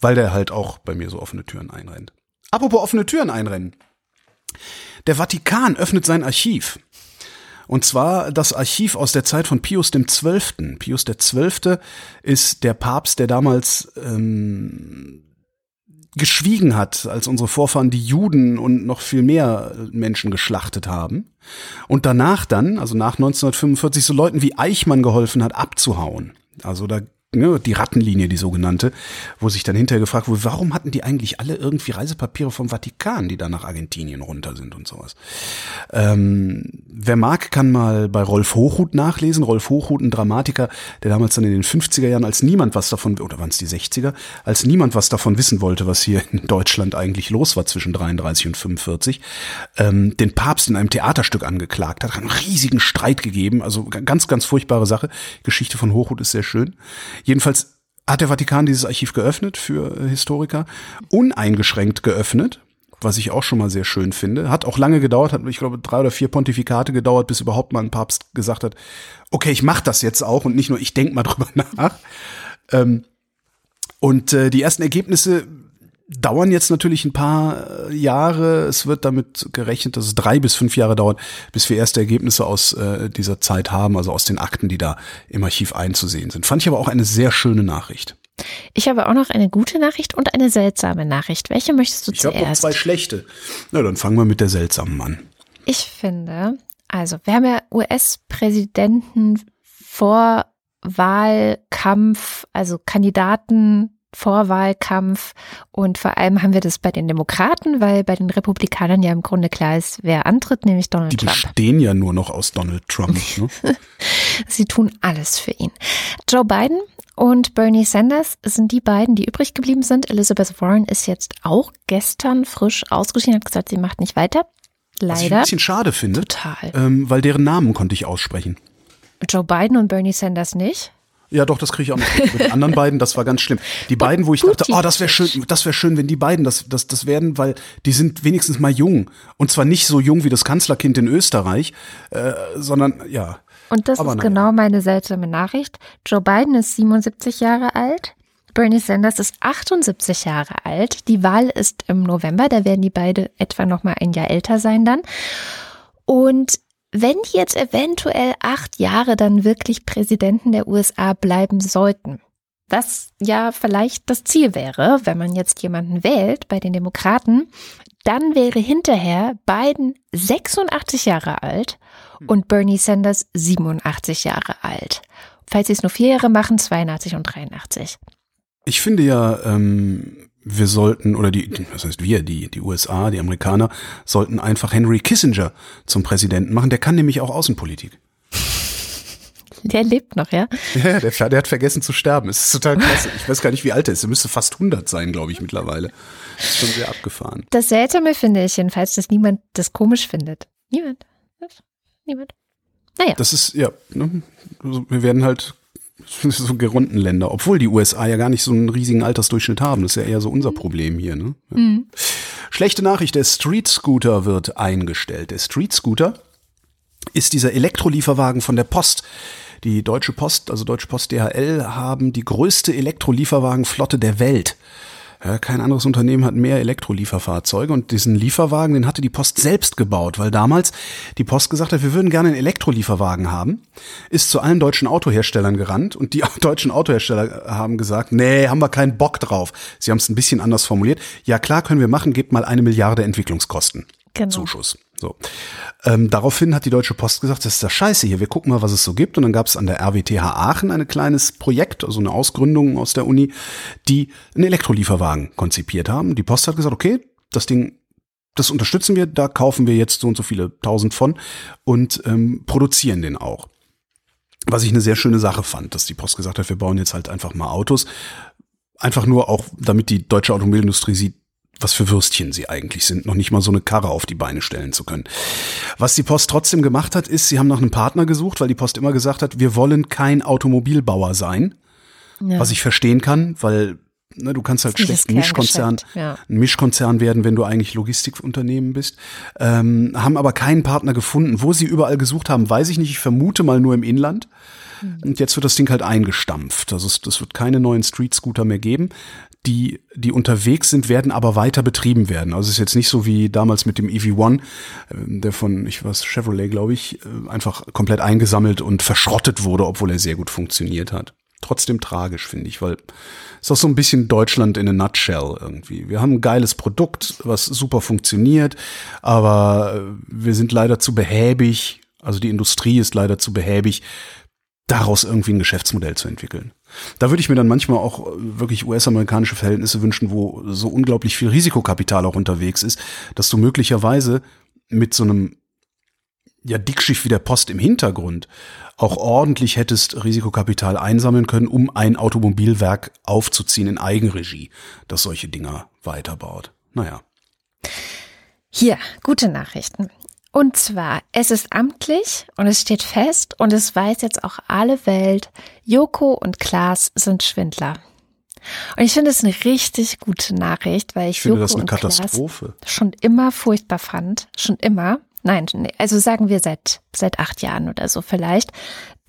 S4: weil der halt auch bei mir so offene Türen einrennt. Apropos offene Türen einrennen. Der Vatikan öffnet sein Archiv. Und zwar das Archiv aus der Zeit von Pius XII. Pius XII. ist der Papst, der damals ähm, geschwiegen hat, als unsere Vorfahren die Juden und noch viel mehr Menschen geschlachtet haben. Und danach dann, also nach 1945, so Leuten wie Eichmann geholfen hat, abzuhauen. Also da ne, die Rattenlinie, die sogenannte, wo sich dann hinterher gefragt wurde, warum hatten die eigentlich alle irgendwie Reisepapiere vom Vatikan, die da nach Argentinien runter sind und sowas. Ähm, wer mag, kann mal bei Rolf Hochhuth nachlesen. Rolf Hochhuth, ein Dramatiker, der damals dann in den 50er Jahren, als niemand was davon, oder waren es die 60er, als niemand was davon wissen wollte, was hier in Deutschland eigentlich los war zwischen 33 und 45, ähm, den Papst in einem Theaterstück angeklagt hat, hat einen riesigen Streit gegeben, also ganz, ganz furchtbare Sache. Geschichte von Hochhuth ist sehr schön. Jedenfalls hat der Vatikan dieses Archiv geöffnet für äh, Historiker, uneingeschränkt geöffnet, was ich auch schon mal sehr schön finde. Hat auch lange gedauert, hat, ich glaube, drei oder vier Pontifikate gedauert, bis überhaupt mal ein Papst gesagt hat, okay, ich mache das jetzt auch und nicht nur ich denk mal drüber nach. Ähm, und äh, die ersten Ergebnisse dauern jetzt natürlich ein paar äh, Jahre. Es wird damit gerechnet, dass es drei bis fünf Jahre dauert, bis wir erste Ergebnisse aus äh, dieser Zeit haben, also aus den Akten, die da im Archiv einzusehen sind. Fand ich aber auch eine sehr schöne Nachricht.
S2: Ich habe auch noch eine gute Nachricht und eine seltsame Nachricht. Welche möchtest du
S4: ich
S2: zuerst?
S4: Ich habe noch zwei schlechte. Na, dann fangen wir mit der seltsamen an.
S2: Ich finde, also wir haben ja US-Präsidenten Vorwahlkampf, also Kandidaten Vorwahlkampf und vor allem haben wir das bei den Demokraten, weil bei den Republikanern ja im Grunde klar ist, wer antritt, nämlich Donald
S4: Die
S2: Trump.
S4: Die bestehen ja nur noch aus Donald Trump. Ne?
S2: Sie tun alles für ihn. Joe Biden und Bernie Sanders sind die beiden, die übrig geblieben sind. Elizabeth Warren ist jetzt auch gestern frisch ausgeschieden, hat gesagt, sie macht nicht weiter. Leider. Was ich
S4: ein bisschen schade finde.
S2: Total.
S4: Ähm, weil deren Namen konnte ich aussprechen.
S2: Joe Biden und Bernie Sanders nicht.
S4: Ja, doch, das kriege ich auch noch. Mit den anderen beiden, das war ganz schlimm. Die beiden, wo ich dachte, oh, das wäre schön, das wäre schön, wenn die beiden das, das, das werden, weil die sind wenigstens mal jung. Und zwar nicht so jung wie das Kanzlerkind in Österreich, äh, sondern ja.
S2: Und das
S4: Aber
S2: ist genau meine seltsame Nachricht. Joe Biden ist 77 Jahre alt. Bernie Sanders ist 78 Jahre alt. Die Wahl ist im November, da werden die beide etwa noch mal ein Jahr älter sein dann. Und wenn die jetzt eventuell acht Jahre dann wirklich Präsidenten der USA bleiben sollten, was ja vielleicht das Ziel wäre, wenn man jetzt jemanden wählt bei den Demokraten, dann wäre hinterher Biden 86 Jahre alt und Bernie Sanders 87 Jahre alt. Falls sie es nur vier Jahre machen, 82 und 83.
S4: Ich finde ja, ähm, wir sollten, oder die, was heißt wir, die, die USA, die Amerikaner, sollten einfach Henry Kissinger zum Präsidenten machen. Der kann nämlich auch Außenpolitik.
S2: Der lebt noch, ja?
S4: Ja, der, der hat vergessen zu sterben. Es ist total klasse. Ich weiß gar nicht, wie alt er ist. Er müsste fast 100 sein, glaube ich, mittlerweile. Das ist schon sehr abgefahren.
S2: Das Seltsame finde ich jedenfalls, dass niemand das komisch findet. Niemand. Niemand. Naja.
S4: Das ist, ja, ne, wir werden halt so gerunden Länder, obwohl die USA ja gar nicht so einen riesigen Altersdurchschnitt haben. Das ist ja eher so unser Problem hier. Ne? Ja. Mhm. Schlechte Nachricht, der Street Scooter wird eingestellt. Der Street Scooter ist dieser Elektrolieferwagen von der Post. Die Deutsche Post, also Deutsche Post DHL, haben die größte Elektrolieferwagenflotte der Welt. Ja, kein anderes Unternehmen hat mehr Elektrolieferfahrzeuge und diesen Lieferwagen, den hatte die Post selbst gebaut, weil damals die Post gesagt hat, wir würden gerne einen Elektrolieferwagen haben, ist zu allen deutschen Autoherstellern gerannt und die deutschen Autohersteller haben gesagt, nee, haben wir keinen Bock drauf. Sie haben es ein bisschen anders formuliert. Ja, klar können wir machen, gebt mal eine Milliarde Entwicklungskosten. Genau. Zuschuss. So. Ähm, daraufhin hat die Deutsche Post gesagt, das ist das Scheiße hier, wir gucken mal, was es so gibt. Und dann gab es an der RWTH Aachen ein kleines Projekt, also eine Ausgründung aus der Uni, die einen Elektrolieferwagen konzipiert haben. Die Post hat gesagt, okay, das Ding, das unterstützen wir, da kaufen wir jetzt so und so viele tausend von und ähm, produzieren den auch. Was ich eine sehr schöne Sache fand, dass die Post gesagt hat, wir bauen jetzt halt einfach mal Autos. Einfach nur auch, damit die deutsche Automobilindustrie sieht, was für Würstchen sie eigentlich sind, noch nicht mal so eine Karre auf die Beine stellen zu können. Was die Post trotzdem gemacht hat, ist, sie haben nach einem Partner gesucht, weil die Post immer gesagt hat, wir wollen kein Automobilbauer sein. Ja. Was ich verstehen kann, weil ne, du kannst halt schlecht ein Mischkonzern, ja. ein Mischkonzern werden, wenn du eigentlich Logistikunternehmen bist. Ähm, haben aber keinen Partner gefunden. Wo sie überall gesucht haben, weiß ich nicht. Ich vermute mal nur im Inland. Hm. Und jetzt wird das Ding halt eingestampft. Also es, es wird keine neuen Street Scooter mehr geben die, die unterwegs sind, werden aber weiter betrieben werden. Also es ist jetzt nicht so wie damals mit dem EV1, äh, der von, ich weiß, Chevrolet, glaube ich, äh, einfach komplett eingesammelt und verschrottet wurde, obwohl er sehr gut funktioniert hat. Trotzdem tragisch, finde ich, weil es ist auch so ein bisschen Deutschland in a nutshell irgendwie. Wir haben ein geiles Produkt, was super funktioniert, aber äh, wir sind leider zu behäbig, also die Industrie ist leider zu behäbig, daraus irgendwie ein Geschäftsmodell zu entwickeln. Da würde ich mir dann manchmal auch äh, wirklich US-amerikanische Verhältnisse wünschen, wo so unglaublich viel Risikokapital auch unterwegs ist, dass du möglicherweise mit so einem ja, Dickschiff wie der Post im Hintergrund auch ordentlich hättest Risikokapital einsammeln können, um ein Automobilwerk aufzuziehen in Eigenregie, das solche Dinger weiterbaut. Naja.
S2: Hier, gute Nachrichten. Und zwar, es ist amtlich und es steht fest und es weiß jetzt auch alle Welt, Joko und Klaas sind Schwindler. Und ich finde es eine richtig gute Nachricht, weil ich,
S4: ich finde
S2: Joko
S4: das eine
S2: und
S4: Katastrophe.
S2: Klaas schon immer furchtbar fand. Schon immer. Nein, also sagen wir seit, seit acht Jahren oder so vielleicht.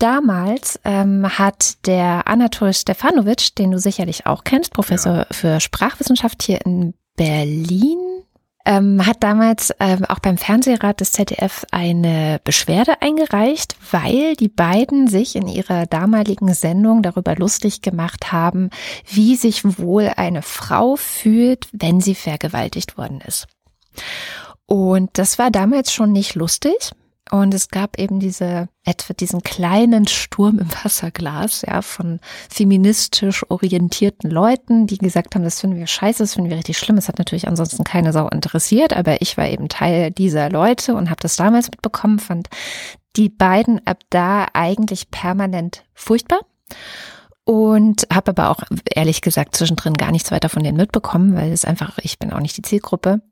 S2: Damals ähm, hat der Anatol Stefanovic, den du sicherlich auch kennst, Professor ja. für Sprachwissenschaft hier in Berlin, ähm, hat damals ähm, auch beim Fernsehrat des ZDF eine Beschwerde eingereicht, weil die beiden sich in ihrer damaligen Sendung darüber lustig gemacht haben, wie sich wohl eine Frau fühlt, wenn sie vergewaltigt worden ist. Und das war damals schon nicht lustig. Und es gab eben diese, etwa diesen kleinen Sturm im Wasserglas, ja, von feministisch orientierten Leuten, die gesagt haben, das finden wir scheiße, das finden wir richtig schlimm. Es hat natürlich ansonsten keine Sau interessiert, aber ich war eben Teil dieser Leute und habe das damals mitbekommen, fand die beiden ab da eigentlich permanent furchtbar. Und habe aber auch ehrlich gesagt zwischendrin gar nichts weiter von denen mitbekommen, weil es einfach, ich bin auch nicht die Zielgruppe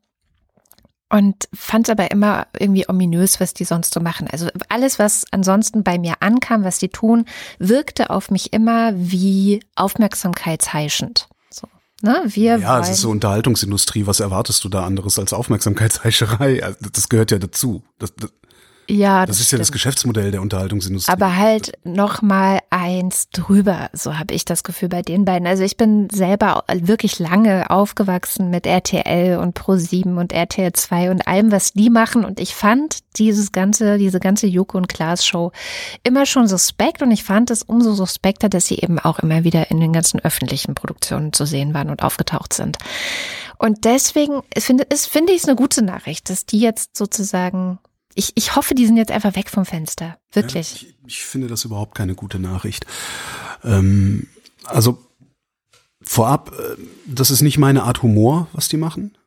S2: und fand es aber immer irgendwie ominös, was die sonst so machen. Also alles, was ansonsten bei mir ankam, was die tun, wirkte auf mich immer wie aufmerksamkeitsheischend. So, ne? Wir
S4: ja, es ist so Unterhaltungsindustrie. Was erwartest du da anderes als Aufmerksamkeitsheischerei? Also, das gehört ja dazu. Das, das
S2: Ja,
S4: Das, ist ja das
S2: stimmt.
S4: Geschäftsmodell der Unterhaltungsindustrie.
S2: Aber halt noch mal eins drüber, so habe ich das Gefühl bei den beiden. Also ich bin selber wirklich lange aufgewachsen mit RTL und Pro7 und RTL 2 und allem, was die machen. Und ich fand dieses ganze, diese ganze Joko und Klaas Show immer schon suspekt. Und ich fand es umso suspekter, dass sie eben auch immer wieder in den ganzen öffentlichen Produktionen zu sehen waren und aufgetaucht sind. Und deswegen finde, ist, finde ich es eine gute Nachricht, dass die jetzt sozusagen ich, ich hoffe, die sind jetzt einfach weg vom Fenster. Wirklich.
S4: Ja, ich, ich finde das überhaupt keine gute Nachricht. Ähm, also vorab, äh, das ist nicht meine Art Humor, was die machen.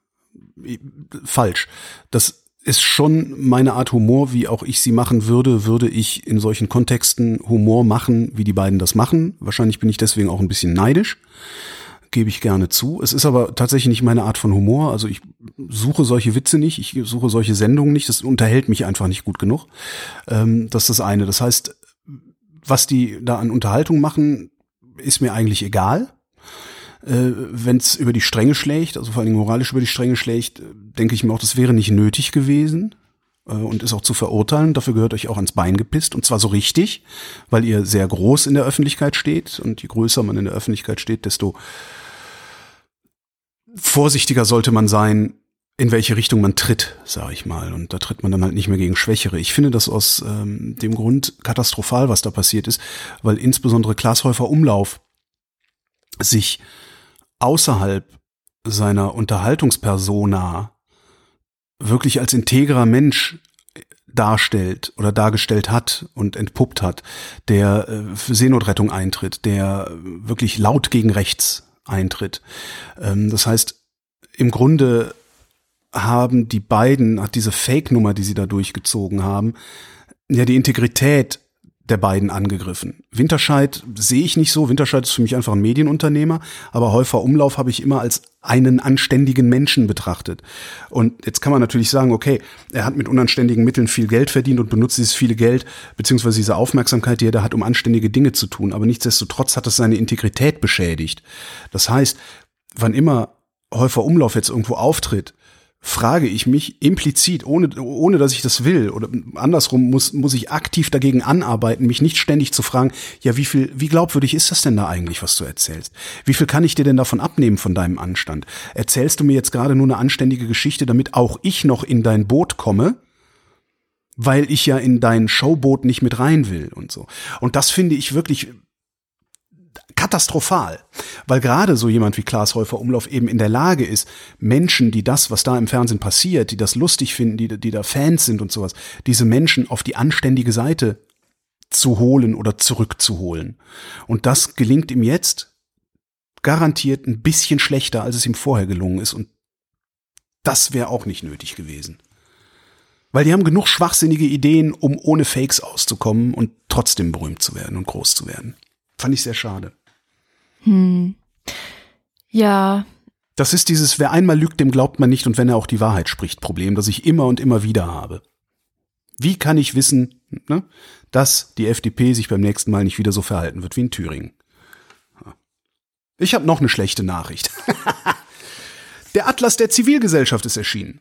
S4: Falsch. Das ist schon meine Art Humor, wie auch ich sie machen würde, würde ich in solchen Kontexten Humor machen, wie die beiden das machen. Wahrscheinlich bin ich deswegen auch ein bisschen neidisch gebe ich gerne zu. Es ist aber tatsächlich nicht meine Art von Humor. Also ich suche solche Witze nicht, ich suche solche Sendungen nicht. Das unterhält mich einfach nicht gut genug. Ähm, das ist das eine. Das heißt, was die da an Unterhaltung machen, ist mir eigentlich egal. Äh, Wenn es über die Stränge schlägt, also vor allem moralisch über die Stränge schlägt, denke ich mir auch, das wäre nicht nötig gewesen äh, und ist auch zu verurteilen. Dafür gehört euch auch ans Bein gepisst und zwar so richtig, weil ihr sehr groß in der Öffentlichkeit steht und je größer man in der Öffentlichkeit steht, desto vorsichtiger sollte man sein, in welche Richtung man tritt, sage ich mal. Und da tritt man dann halt nicht mehr gegen Schwächere. Ich finde das aus ähm, dem Grund katastrophal, was da passiert ist, weil insbesondere Klaas Häufer Umlauf sich außerhalb seiner Unterhaltungspersona wirklich als integrer Mensch darstellt oder dargestellt hat und entpuppt hat, der äh, für Seenotrettung eintritt, der wirklich laut gegen rechts eintritt. Ähm, das heißt, im Grunde haben die beiden, hat diese Fake-Nummer, die sie da durchgezogen haben, ja die Integrität der beiden angegriffen. Winterscheid sehe ich nicht so. Winterscheid ist für mich einfach ein Medienunternehmer, aber Häufer Umlauf habe ich immer als einen anständigen Menschen betrachtet. Und jetzt kann man natürlich sagen, okay, er hat mit unanständigen Mitteln viel Geld verdient und benutzt dieses viele Geld beziehungsweise diese Aufmerksamkeit, die er da hat, um anständige Dinge zu tun. Aber nichtsdestotrotz hat es seine Integrität beschädigt. Das heißt, wann immer Häufer Umlauf jetzt irgendwo auftritt, frage ich mich implizit, ohne, ohne dass ich das will, oder andersrum muss, muss ich aktiv dagegen anarbeiten, mich nicht ständig zu fragen, ja, wie viel, wie glaubwürdig ist das denn da eigentlich, was du erzählst? Wie viel kann ich dir denn davon abnehmen von deinem Anstand? Erzählst du mir jetzt gerade nur eine anständige Geschichte, damit auch ich noch in dein Boot komme? Weil ich ja in dein Showboot nicht mit rein will und so. Und das finde ich wirklich katastrophal, weil gerade so jemand wie Klaas Häufer Umlauf eben in der Lage ist, Menschen, die das, was da im Fernsehen passiert, die das lustig finden, die, die da Fans sind und sowas, diese Menschen auf die anständige Seite zu holen oder zurückzuholen. Und das gelingt ihm jetzt garantiert ein bisschen schlechter, als es ihm vorher gelungen ist. Und das wäre auch nicht nötig gewesen. Weil die haben genug schwachsinnige Ideen, um ohne Fakes auszukommen und trotzdem berühmt zu werden und groß zu werden. Fand ich sehr schade.
S2: Hm. Ja,
S4: Das ist dieses, wer einmal lügt, dem glaubt man nicht und wenn er auch die Wahrheit spricht, Problem, das ich immer und immer wieder habe. Wie kann ich wissen, ne, dass die FDP sich beim nächsten Mal nicht wieder so verhalten wird wie in Thüringen? Ich habe noch eine schlechte Nachricht. der Atlas der Zivilgesellschaft ist erschienen.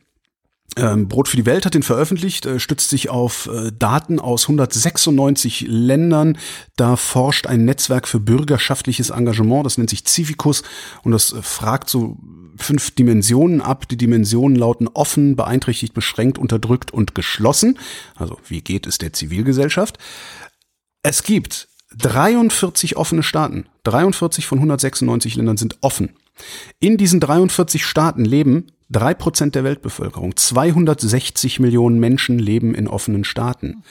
S4: Ähm, Brot für die Welt hat den veröffentlicht, äh, stützt sich auf äh, Daten aus 196 Ländern. Da forscht ein Netzwerk für bürgerschaftliches Engagement, das nennt sich Civicus und das äh, fragt so fünf Dimensionen ab. Die Dimensionen lauten offen, beeinträchtigt, beschränkt, unterdrückt und geschlossen. Also wie geht es der Zivilgesellschaft? Es gibt 43 offene Staaten. 43 von 196 Ländern sind offen. In diesen 43 Staaten leben drei Prozent der Weltbevölkerung. 260 Millionen Menschen leben in offenen Staaten.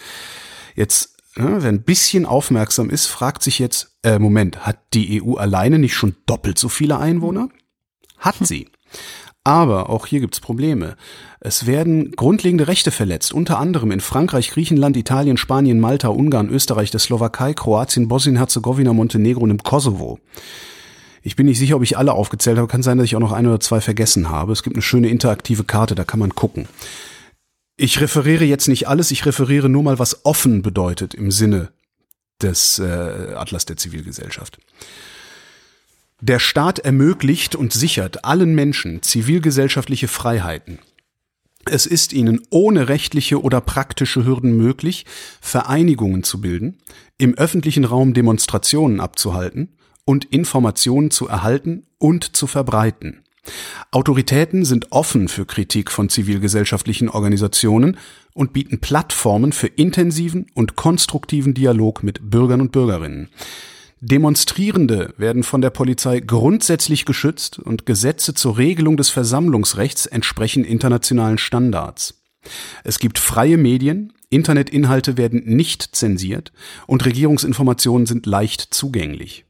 S4: Jetzt, ja, wer ein bisschen aufmerksam ist, fragt sich jetzt, äh, Moment, hat die EU alleine nicht schon doppelt so viele Einwohner? Hat sie. Aber auch hier gibt's Probleme. Es werden grundlegende Rechte verletzt, unter anderem in Frankreich, Griechenland, Italien, Spanien, Malta, Ungarn, Österreich, der Slowakei, Kroatien, Bosnien-Herzegowina, Montenegro und im Kosovo. Ich bin nicht sicher, ob ich alle aufgezählt habe. Kann sein, dass ich auch noch ein oder zwei vergessen habe. Es gibt eine schöne interaktive Karte, da kann man gucken. Ich referiere jetzt nicht alles, ich referiere nur mal, was offen bedeutet im Sinne des äh, Atlas der Zivilgesellschaft. Der Staat ermöglicht und sichert allen Menschen zivilgesellschaftliche Freiheiten. Es ist ihnen ohne rechtliche oder praktische Hürden möglich, Vereinigungen zu bilden, im öffentlichen Raum Demonstrationen abzuhalten und Informationen zu erhalten und zu verbreiten. Autoritäten sind offen für Kritik von zivilgesellschaftlichen Organisationen und bieten Plattformen für intensiven und konstruktiven Dialog mit Bürgern und Bürgerinnen. Demonstrierende werden von der Polizei grundsätzlich geschützt und Gesetze zur Regelung des Versammlungsrechts entsprechen internationalen Standards. Es gibt freie Medien, Internetinhalte werden nicht zensiert und Regierungsinformationen sind leicht zugänglich.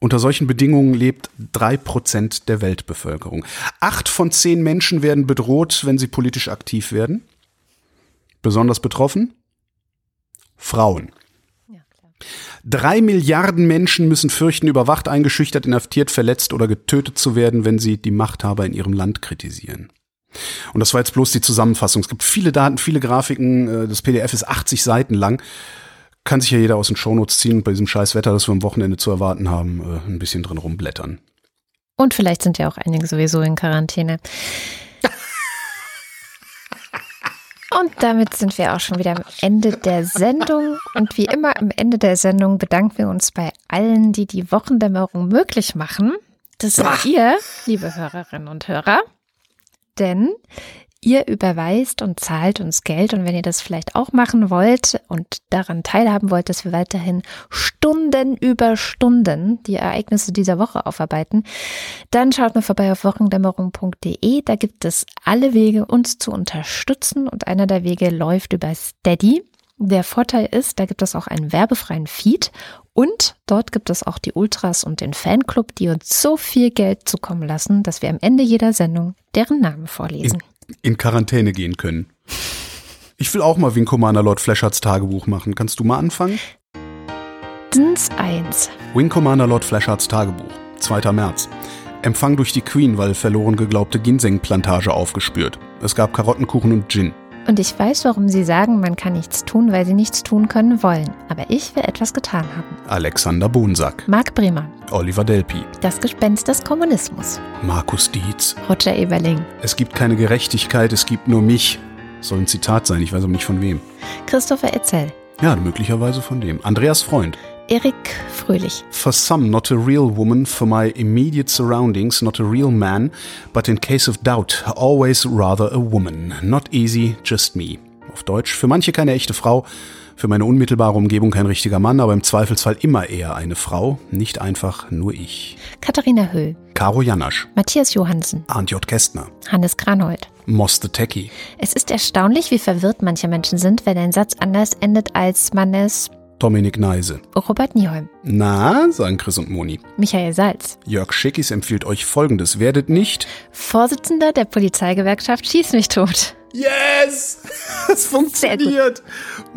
S4: Unter solchen Bedingungen lebt drei Prozent der Weltbevölkerung. Acht von zehn Menschen werden bedroht, wenn sie politisch aktiv werden. Besonders betroffen? Frauen. Drei Milliarden Menschen müssen fürchten, überwacht, eingeschüchtert, inhaftiert, verletzt oder getötet zu werden, wenn sie die Machthaber in ihrem Land kritisieren. Und das war jetzt bloß die Zusammenfassung. Es gibt viele Daten, viele Grafiken. äh, Das PDF ist 80 Seiten lang. Kann sich ja jeder aus den Shownotes ziehen und bei diesem scheiß Wetter, das wir am Wochenende zu erwarten haben, äh, ein bisschen drin rumblättern.
S2: Und vielleicht sind ja auch einige sowieso in Quarantäne. Und damit sind wir auch schon wieder am Ende der Sendung. Und wie immer am Ende der Sendung bedanken wir uns bei allen, die die Wochendämmerung möglich machen. Das seid ihr, liebe Hörerinnen und Hörer. Denn ihr überweist und zahlt uns Geld. Und wenn ihr das vielleicht auch machen wollt und daran teilhaben wollt, dass wir weiterhin Stunden über Stunden die Ereignisse dieser Woche aufarbeiten, dann schaut mal vorbei auf wochendämmerung.de. Da gibt es alle Wege, uns zu unterstützen. Und einer der Wege läuft über Steady. Der Vorteil ist, da gibt es auch einen werbefreien Feed und dort gibt es auch die Ultras und den Fanclub, die uns so viel Geld zukommen lassen, dass wir am Ende jeder Sendung deren Namen vorlesen.
S4: In Quarantäne gehen können. Ich will auch mal wie ein Commander Lord Flashards Tagebuch machen. Kannst du mal anfangen?
S2: Dins 1.
S4: Wing Commander Lord Flashards Tagebuch, 2. März. Empfang durch die Queen, weil verloren geglaubte Ginseng-Plantage aufgespürt. Es gab Karottenkuchen und Gin.
S2: Und ich weiß, warum Sie sagen, man kann nichts tun, weil Sie nichts tun können wollen. Aber ich will etwas getan haben.
S4: Alexander Bonsack,
S2: Marc Bremer.
S4: Oliver Delpi,
S2: Das Gespenst des Kommunismus.
S4: Markus Dietz.
S2: Roger Eberling.
S4: Es gibt keine Gerechtigkeit, es gibt nur mich. Soll ein Zitat sein, ich weiß aber nicht von wem.
S2: Christopher Etzel.
S4: Ja, möglicherweise von dem. Andreas Freund.
S2: Erik Fröhlich.
S4: For some, not a real woman, for my immediate surroundings, not a real man, but in case of doubt, always rather a woman. Not easy, just me. Auf Deutsch, für manche keine echte Frau, für meine unmittelbare Umgebung kein richtiger Mann, aber im Zweifelsfall immer eher eine Frau, nicht einfach nur ich.
S2: Katharina Höll.
S4: Caro Janasch,
S2: Matthias Johansen.
S4: Arndt J. Kästner,
S2: Hannes Granold.
S4: Moss the Techie,
S2: Es ist erstaunlich, wie verwirrt manche Menschen sind, wenn ein Satz anders endet, als man es
S4: Dominik Neise.
S2: Robert Nieholm.
S4: Na, sagen Chris und Moni.
S2: Michael Salz.
S4: Jörg Schickis empfiehlt euch folgendes. Werdet nicht
S2: Vorsitzender der Polizeigewerkschaft Schieß mich tot.
S4: Yes! Es funktioniert.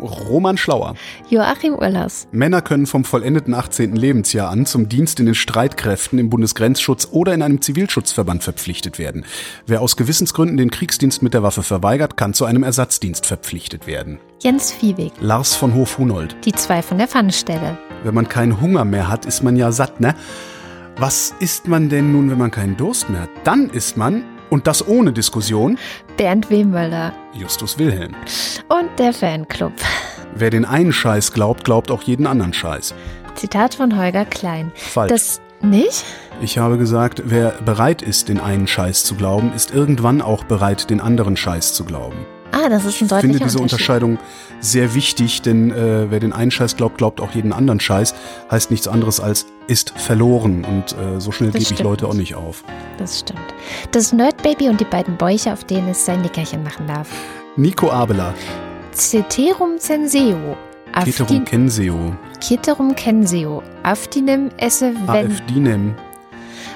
S4: Roman Schlauer.
S2: Joachim Urlas.
S4: Männer können vom vollendeten 18. Lebensjahr an zum Dienst in den Streitkräften im Bundesgrenzschutz oder in einem Zivilschutzverband verpflichtet werden. Wer aus Gewissensgründen den Kriegsdienst mit der Waffe verweigert, kann zu einem Ersatzdienst verpflichtet werden.
S2: Jens Viehweg.
S4: Lars von Hof-Hunold.
S2: Die zwei von der Pfannenstelle.
S4: Wenn man keinen Hunger mehr hat, ist man ja satt, ne? Was isst man denn nun, wenn man keinen Durst mehr hat? Dann isst man, und das ohne Diskussion,
S2: Bernd Wehmöller.
S4: Justus Wilhelm.
S2: Und der Fanclub.
S4: Wer den einen Scheiß glaubt, glaubt auch jeden anderen Scheiß.
S2: Zitat von Holger Klein.
S4: Falsch.
S2: Das nicht?
S4: Ich habe gesagt, wer bereit ist, den einen Scheiß zu glauben, ist irgendwann auch bereit, den anderen Scheiß zu glauben.
S2: Ah, das ist ein
S4: Ich
S2: deutlicher
S4: finde diese. Unterscheidung sehr wichtig, denn äh, wer den einen Scheiß glaubt, glaubt auch jeden anderen Scheiß, heißt nichts anderes als ist verloren und äh, so schnell gebe ich. Leute auch nicht auf.
S2: Das stimmt. Das Nerdbaby und die beiden Bäuche, auf denen es sein Nickerchen machen darf.
S4: Nico Abela,
S2: Ceterum censeo.
S4: Keterum
S2: Aftin-
S4: Kenseo,
S2: Ceterum censeo. Aftinem esse wenn.
S4: AfDinem.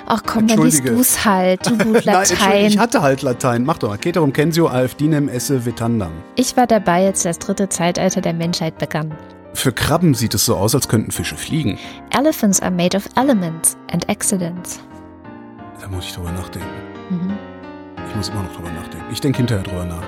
S2: Ach komm, dann liest
S4: Entschuldige.
S2: du's halt, du gut
S4: Nein,
S2: Latein.
S4: ich hatte halt Latein. Mach doch. Keterum Kenseo, AfDinem esse Vitandam.
S2: Ich war dabei, als das dritte Zeitalter der Menschheit begann.
S4: Für Krabben sieht es so aus, als könnten Fische fliegen.
S2: Elephants are made of elements and accidents.
S4: Da muss ich drüber nachdenken.
S2: Mhm.
S4: Ich muss immer noch drüber nachdenken. Ich denke hinterher drüber nach.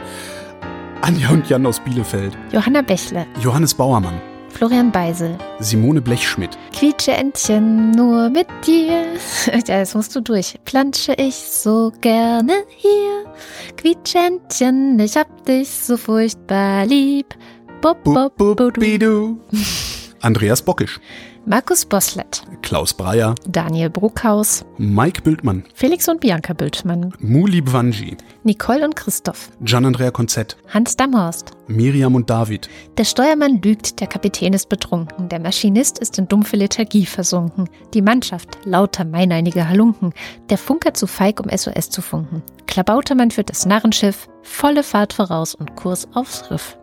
S4: Anja und Jan aus Bielefeld.
S2: Johanna Bächle,
S4: Johannes Bauermann.
S2: Florian Beisel.
S4: Simone Blechschmidt.
S2: Quietsche Entchen, nur mit dir. Ja, das musst du durch. Plansche ich so gerne hier. Quietsche Entchen, ich hab dich so furchtbar lieb. Bop, bop,
S4: Bup,
S2: bup,
S4: bup, bidu. Andreas Bockisch.
S2: Markus Boslett,
S4: Klaus Breyer.
S2: Daniel Bruckhaus,
S4: Mike Bültmann.
S2: Felix und Bianca Bültmann,
S4: Muli Bwanji.
S2: Nicole und Christoph,
S4: Gian-Andrea Konzett.
S2: Hans Damhorst.
S4: Miriam und David.
S2: Der Steuermann lügt, der Kapitän ist betrunken, der Maschinist ist in dumpfe Lethargie versunken, die Mannschaft lauter meineinige Halunken, der Funker zu feig, um SOS zu funken. Klabautermann führt das Narrenschiff, volle Fahrt voraus und Kurs aufs Riff.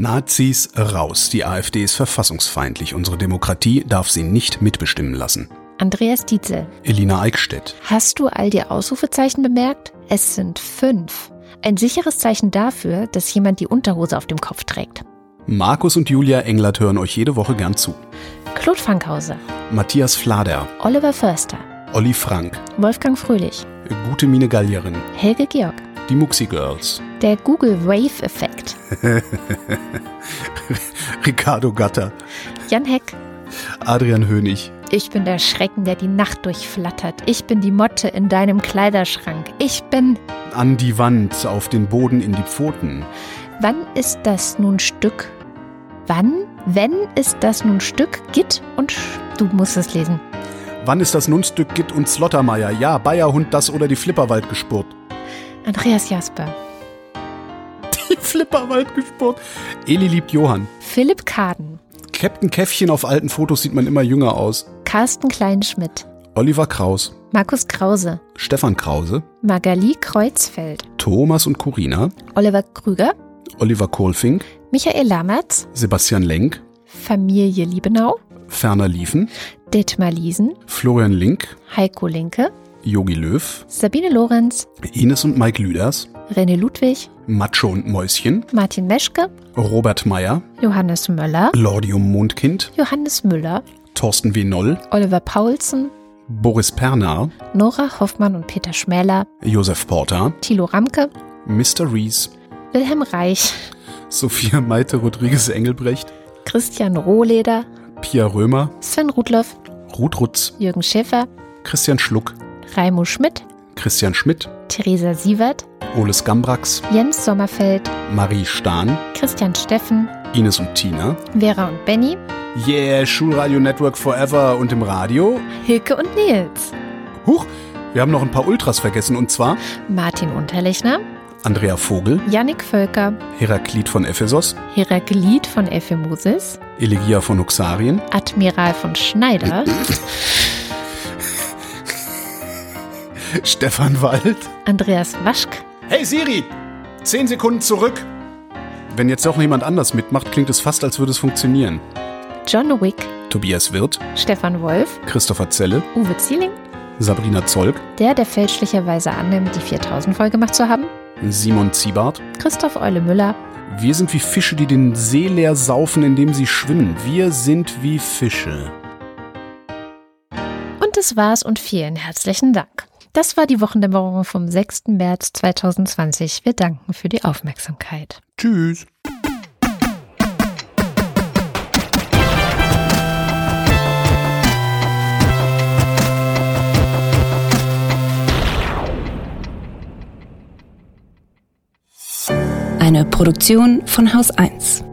S4: Nazis raus. Die AfD ist verfassungsfeindlich. Unsere Demokratie darf sie nicht mitbestimmen lassen.
S2: Andreas Dietzel,
S4: Elina Eickstedt.
S2: hast du all die Ausrufezeichen bemerkt? Es sind fünf. Ein sicheres Zeichen dafür, dass jemand die Unterhose auf dem Kopf trägt.
S4: Markus und Julia Englert hören euch jede Woche gern zu.
S2: Claude Fankhauser,
S4: Matthias Flader.
S2: Oliver Förster,
S4: Olli Frank.
S2: Wolfgang Fröhlich,
S4: Gute Mine Gallierin.
S2: Helge Georg,
S4: Die Muxi Girls.
S2: der Google Wave-Effekt,
S4: Ricardo Gatter.
S2: Jan Heck,
S4: Adrian Hönig.
S2: Ich bin der Schrecken, der die Nacht durchflattert. Ich bin die Motte in deinem Kleiderschrank. Ich bin.
S4: An die Wand, auf den Boden, in die Pfoten.
S2: Wann ist das nun Stück? Wann? Wenn ist das nun Stück? Git und Sch Du musst es lesen.
S4: Wann ist das Nunstück Gitt und Slottermeier? Ja, Bayerhund das oder die Flipperwald gespurt?
S2: Andreas Jasper.
S4: Die Flipperwald gespurt. Eli liebt Johann.
S2: Philipp Kaden.
S4: Captain Käffchen auf alten Fotos sieht man immer jünger aus.
S2: Carsten Kleinschmidt.
S4: Oliver Kraus.
S2: Markus Krause.
S4: Stefan Krause.
S2: Magali Kreuzfeld.
S4: Thomas und Corina.
S2: Oliver Krüger.
S4: Oliver Kohlfink.
S2: Michael Lammertz.
S4: Sebastian Lenk.
S2: Familie Liebenau.
S4: Ferner Liefen.
S2: Detmar Liesen.
S4: Florian Link.
S2: Heiko Linke.
S4: Yogi Löw.
S2: Sabine Lorenz.
S4: Ines und Mike Lüders.
S2: René Ludwig.
S4: Macho und Mäuschen.
S2: Martin Meschke.
S4: Robert Meyer.
S2: Johannes Möller.
S4: Lordium Mondkind.
S2: Johannes Müller.
S4: Thorsten W. Noll.
S2: Oliver Paulsen.
S4: Boris Pernar.
S2: Nora Hoffmann und Peter Schmäler.
S4: Josef Porter.
S2: Thilo Ramke.
S4: Mr. Rees.
S2: Wilhelm Reich.
S4: Sophia Maite Rodriguez Engelbrecht.
S2: Christian Rohleder.
S4: Pia Römer.
S2: Sven Rudloff.
S4: Ruth Rutz.
S2: Jürgen Schäfer.
S4: Christian Schluck.
S2: Raimo Schmidt.
S4: Christian Schmidt.
S2: Theresa Sievert.
S4: Oles Gambrax.
S2: Jens Sommerfeld.
S4: Marie Stahn.
S2: Christian Steffen.
S4: Ines und Tina.
S2: Vera und Benny.
S4: Yeah, Schulradio Network Forever und im Radio.
S2: Hilke und Nils.
S4: Huch, wir haben noch ein paar Ultras vergessen und zwar
S2: Martin Unterlechner.
S4: Andrea Vogel,
S2: Yannick Völker.
S4: Heraklit von Ephesos,
S2: Heraklit von Ephemosis.
S4: Elegia von Uxarien,
S2: Admiral von Schneider.
S4: Stefan Wald.
S2: Andreas Waschk.
S4: Hey Siri, zehn Sekunden zurück. Wenn jetzt auch noch jemand anders mitmacht, klingt es fast, als würde es funktionieren.
S2: John Wick.
S4: Tobias Wirth,
S2: Stefan Wolf.
S4: Christopher Zelle,
S2: Uwe Zieling.
S4: Sabrina Zolk,
S2: Der, der fälschlicherweise annimmt, die 4000 voll gemacht zu haben.
S4: Simon Ziebart.
S2: Christoph Eule Müller.
S4: Wir sind wie Fische, die den See leer saufen, indem sie schwimmen. Wir sind wie Fische.
S2: Und das war's und vielen herzlichen Dank. Das war die Wochendämmerung vom 6. März 2020. Wir danken für die Aufmerksamkeit.
S4: Tschüss.
S1: Eine Produktion von Haus 1.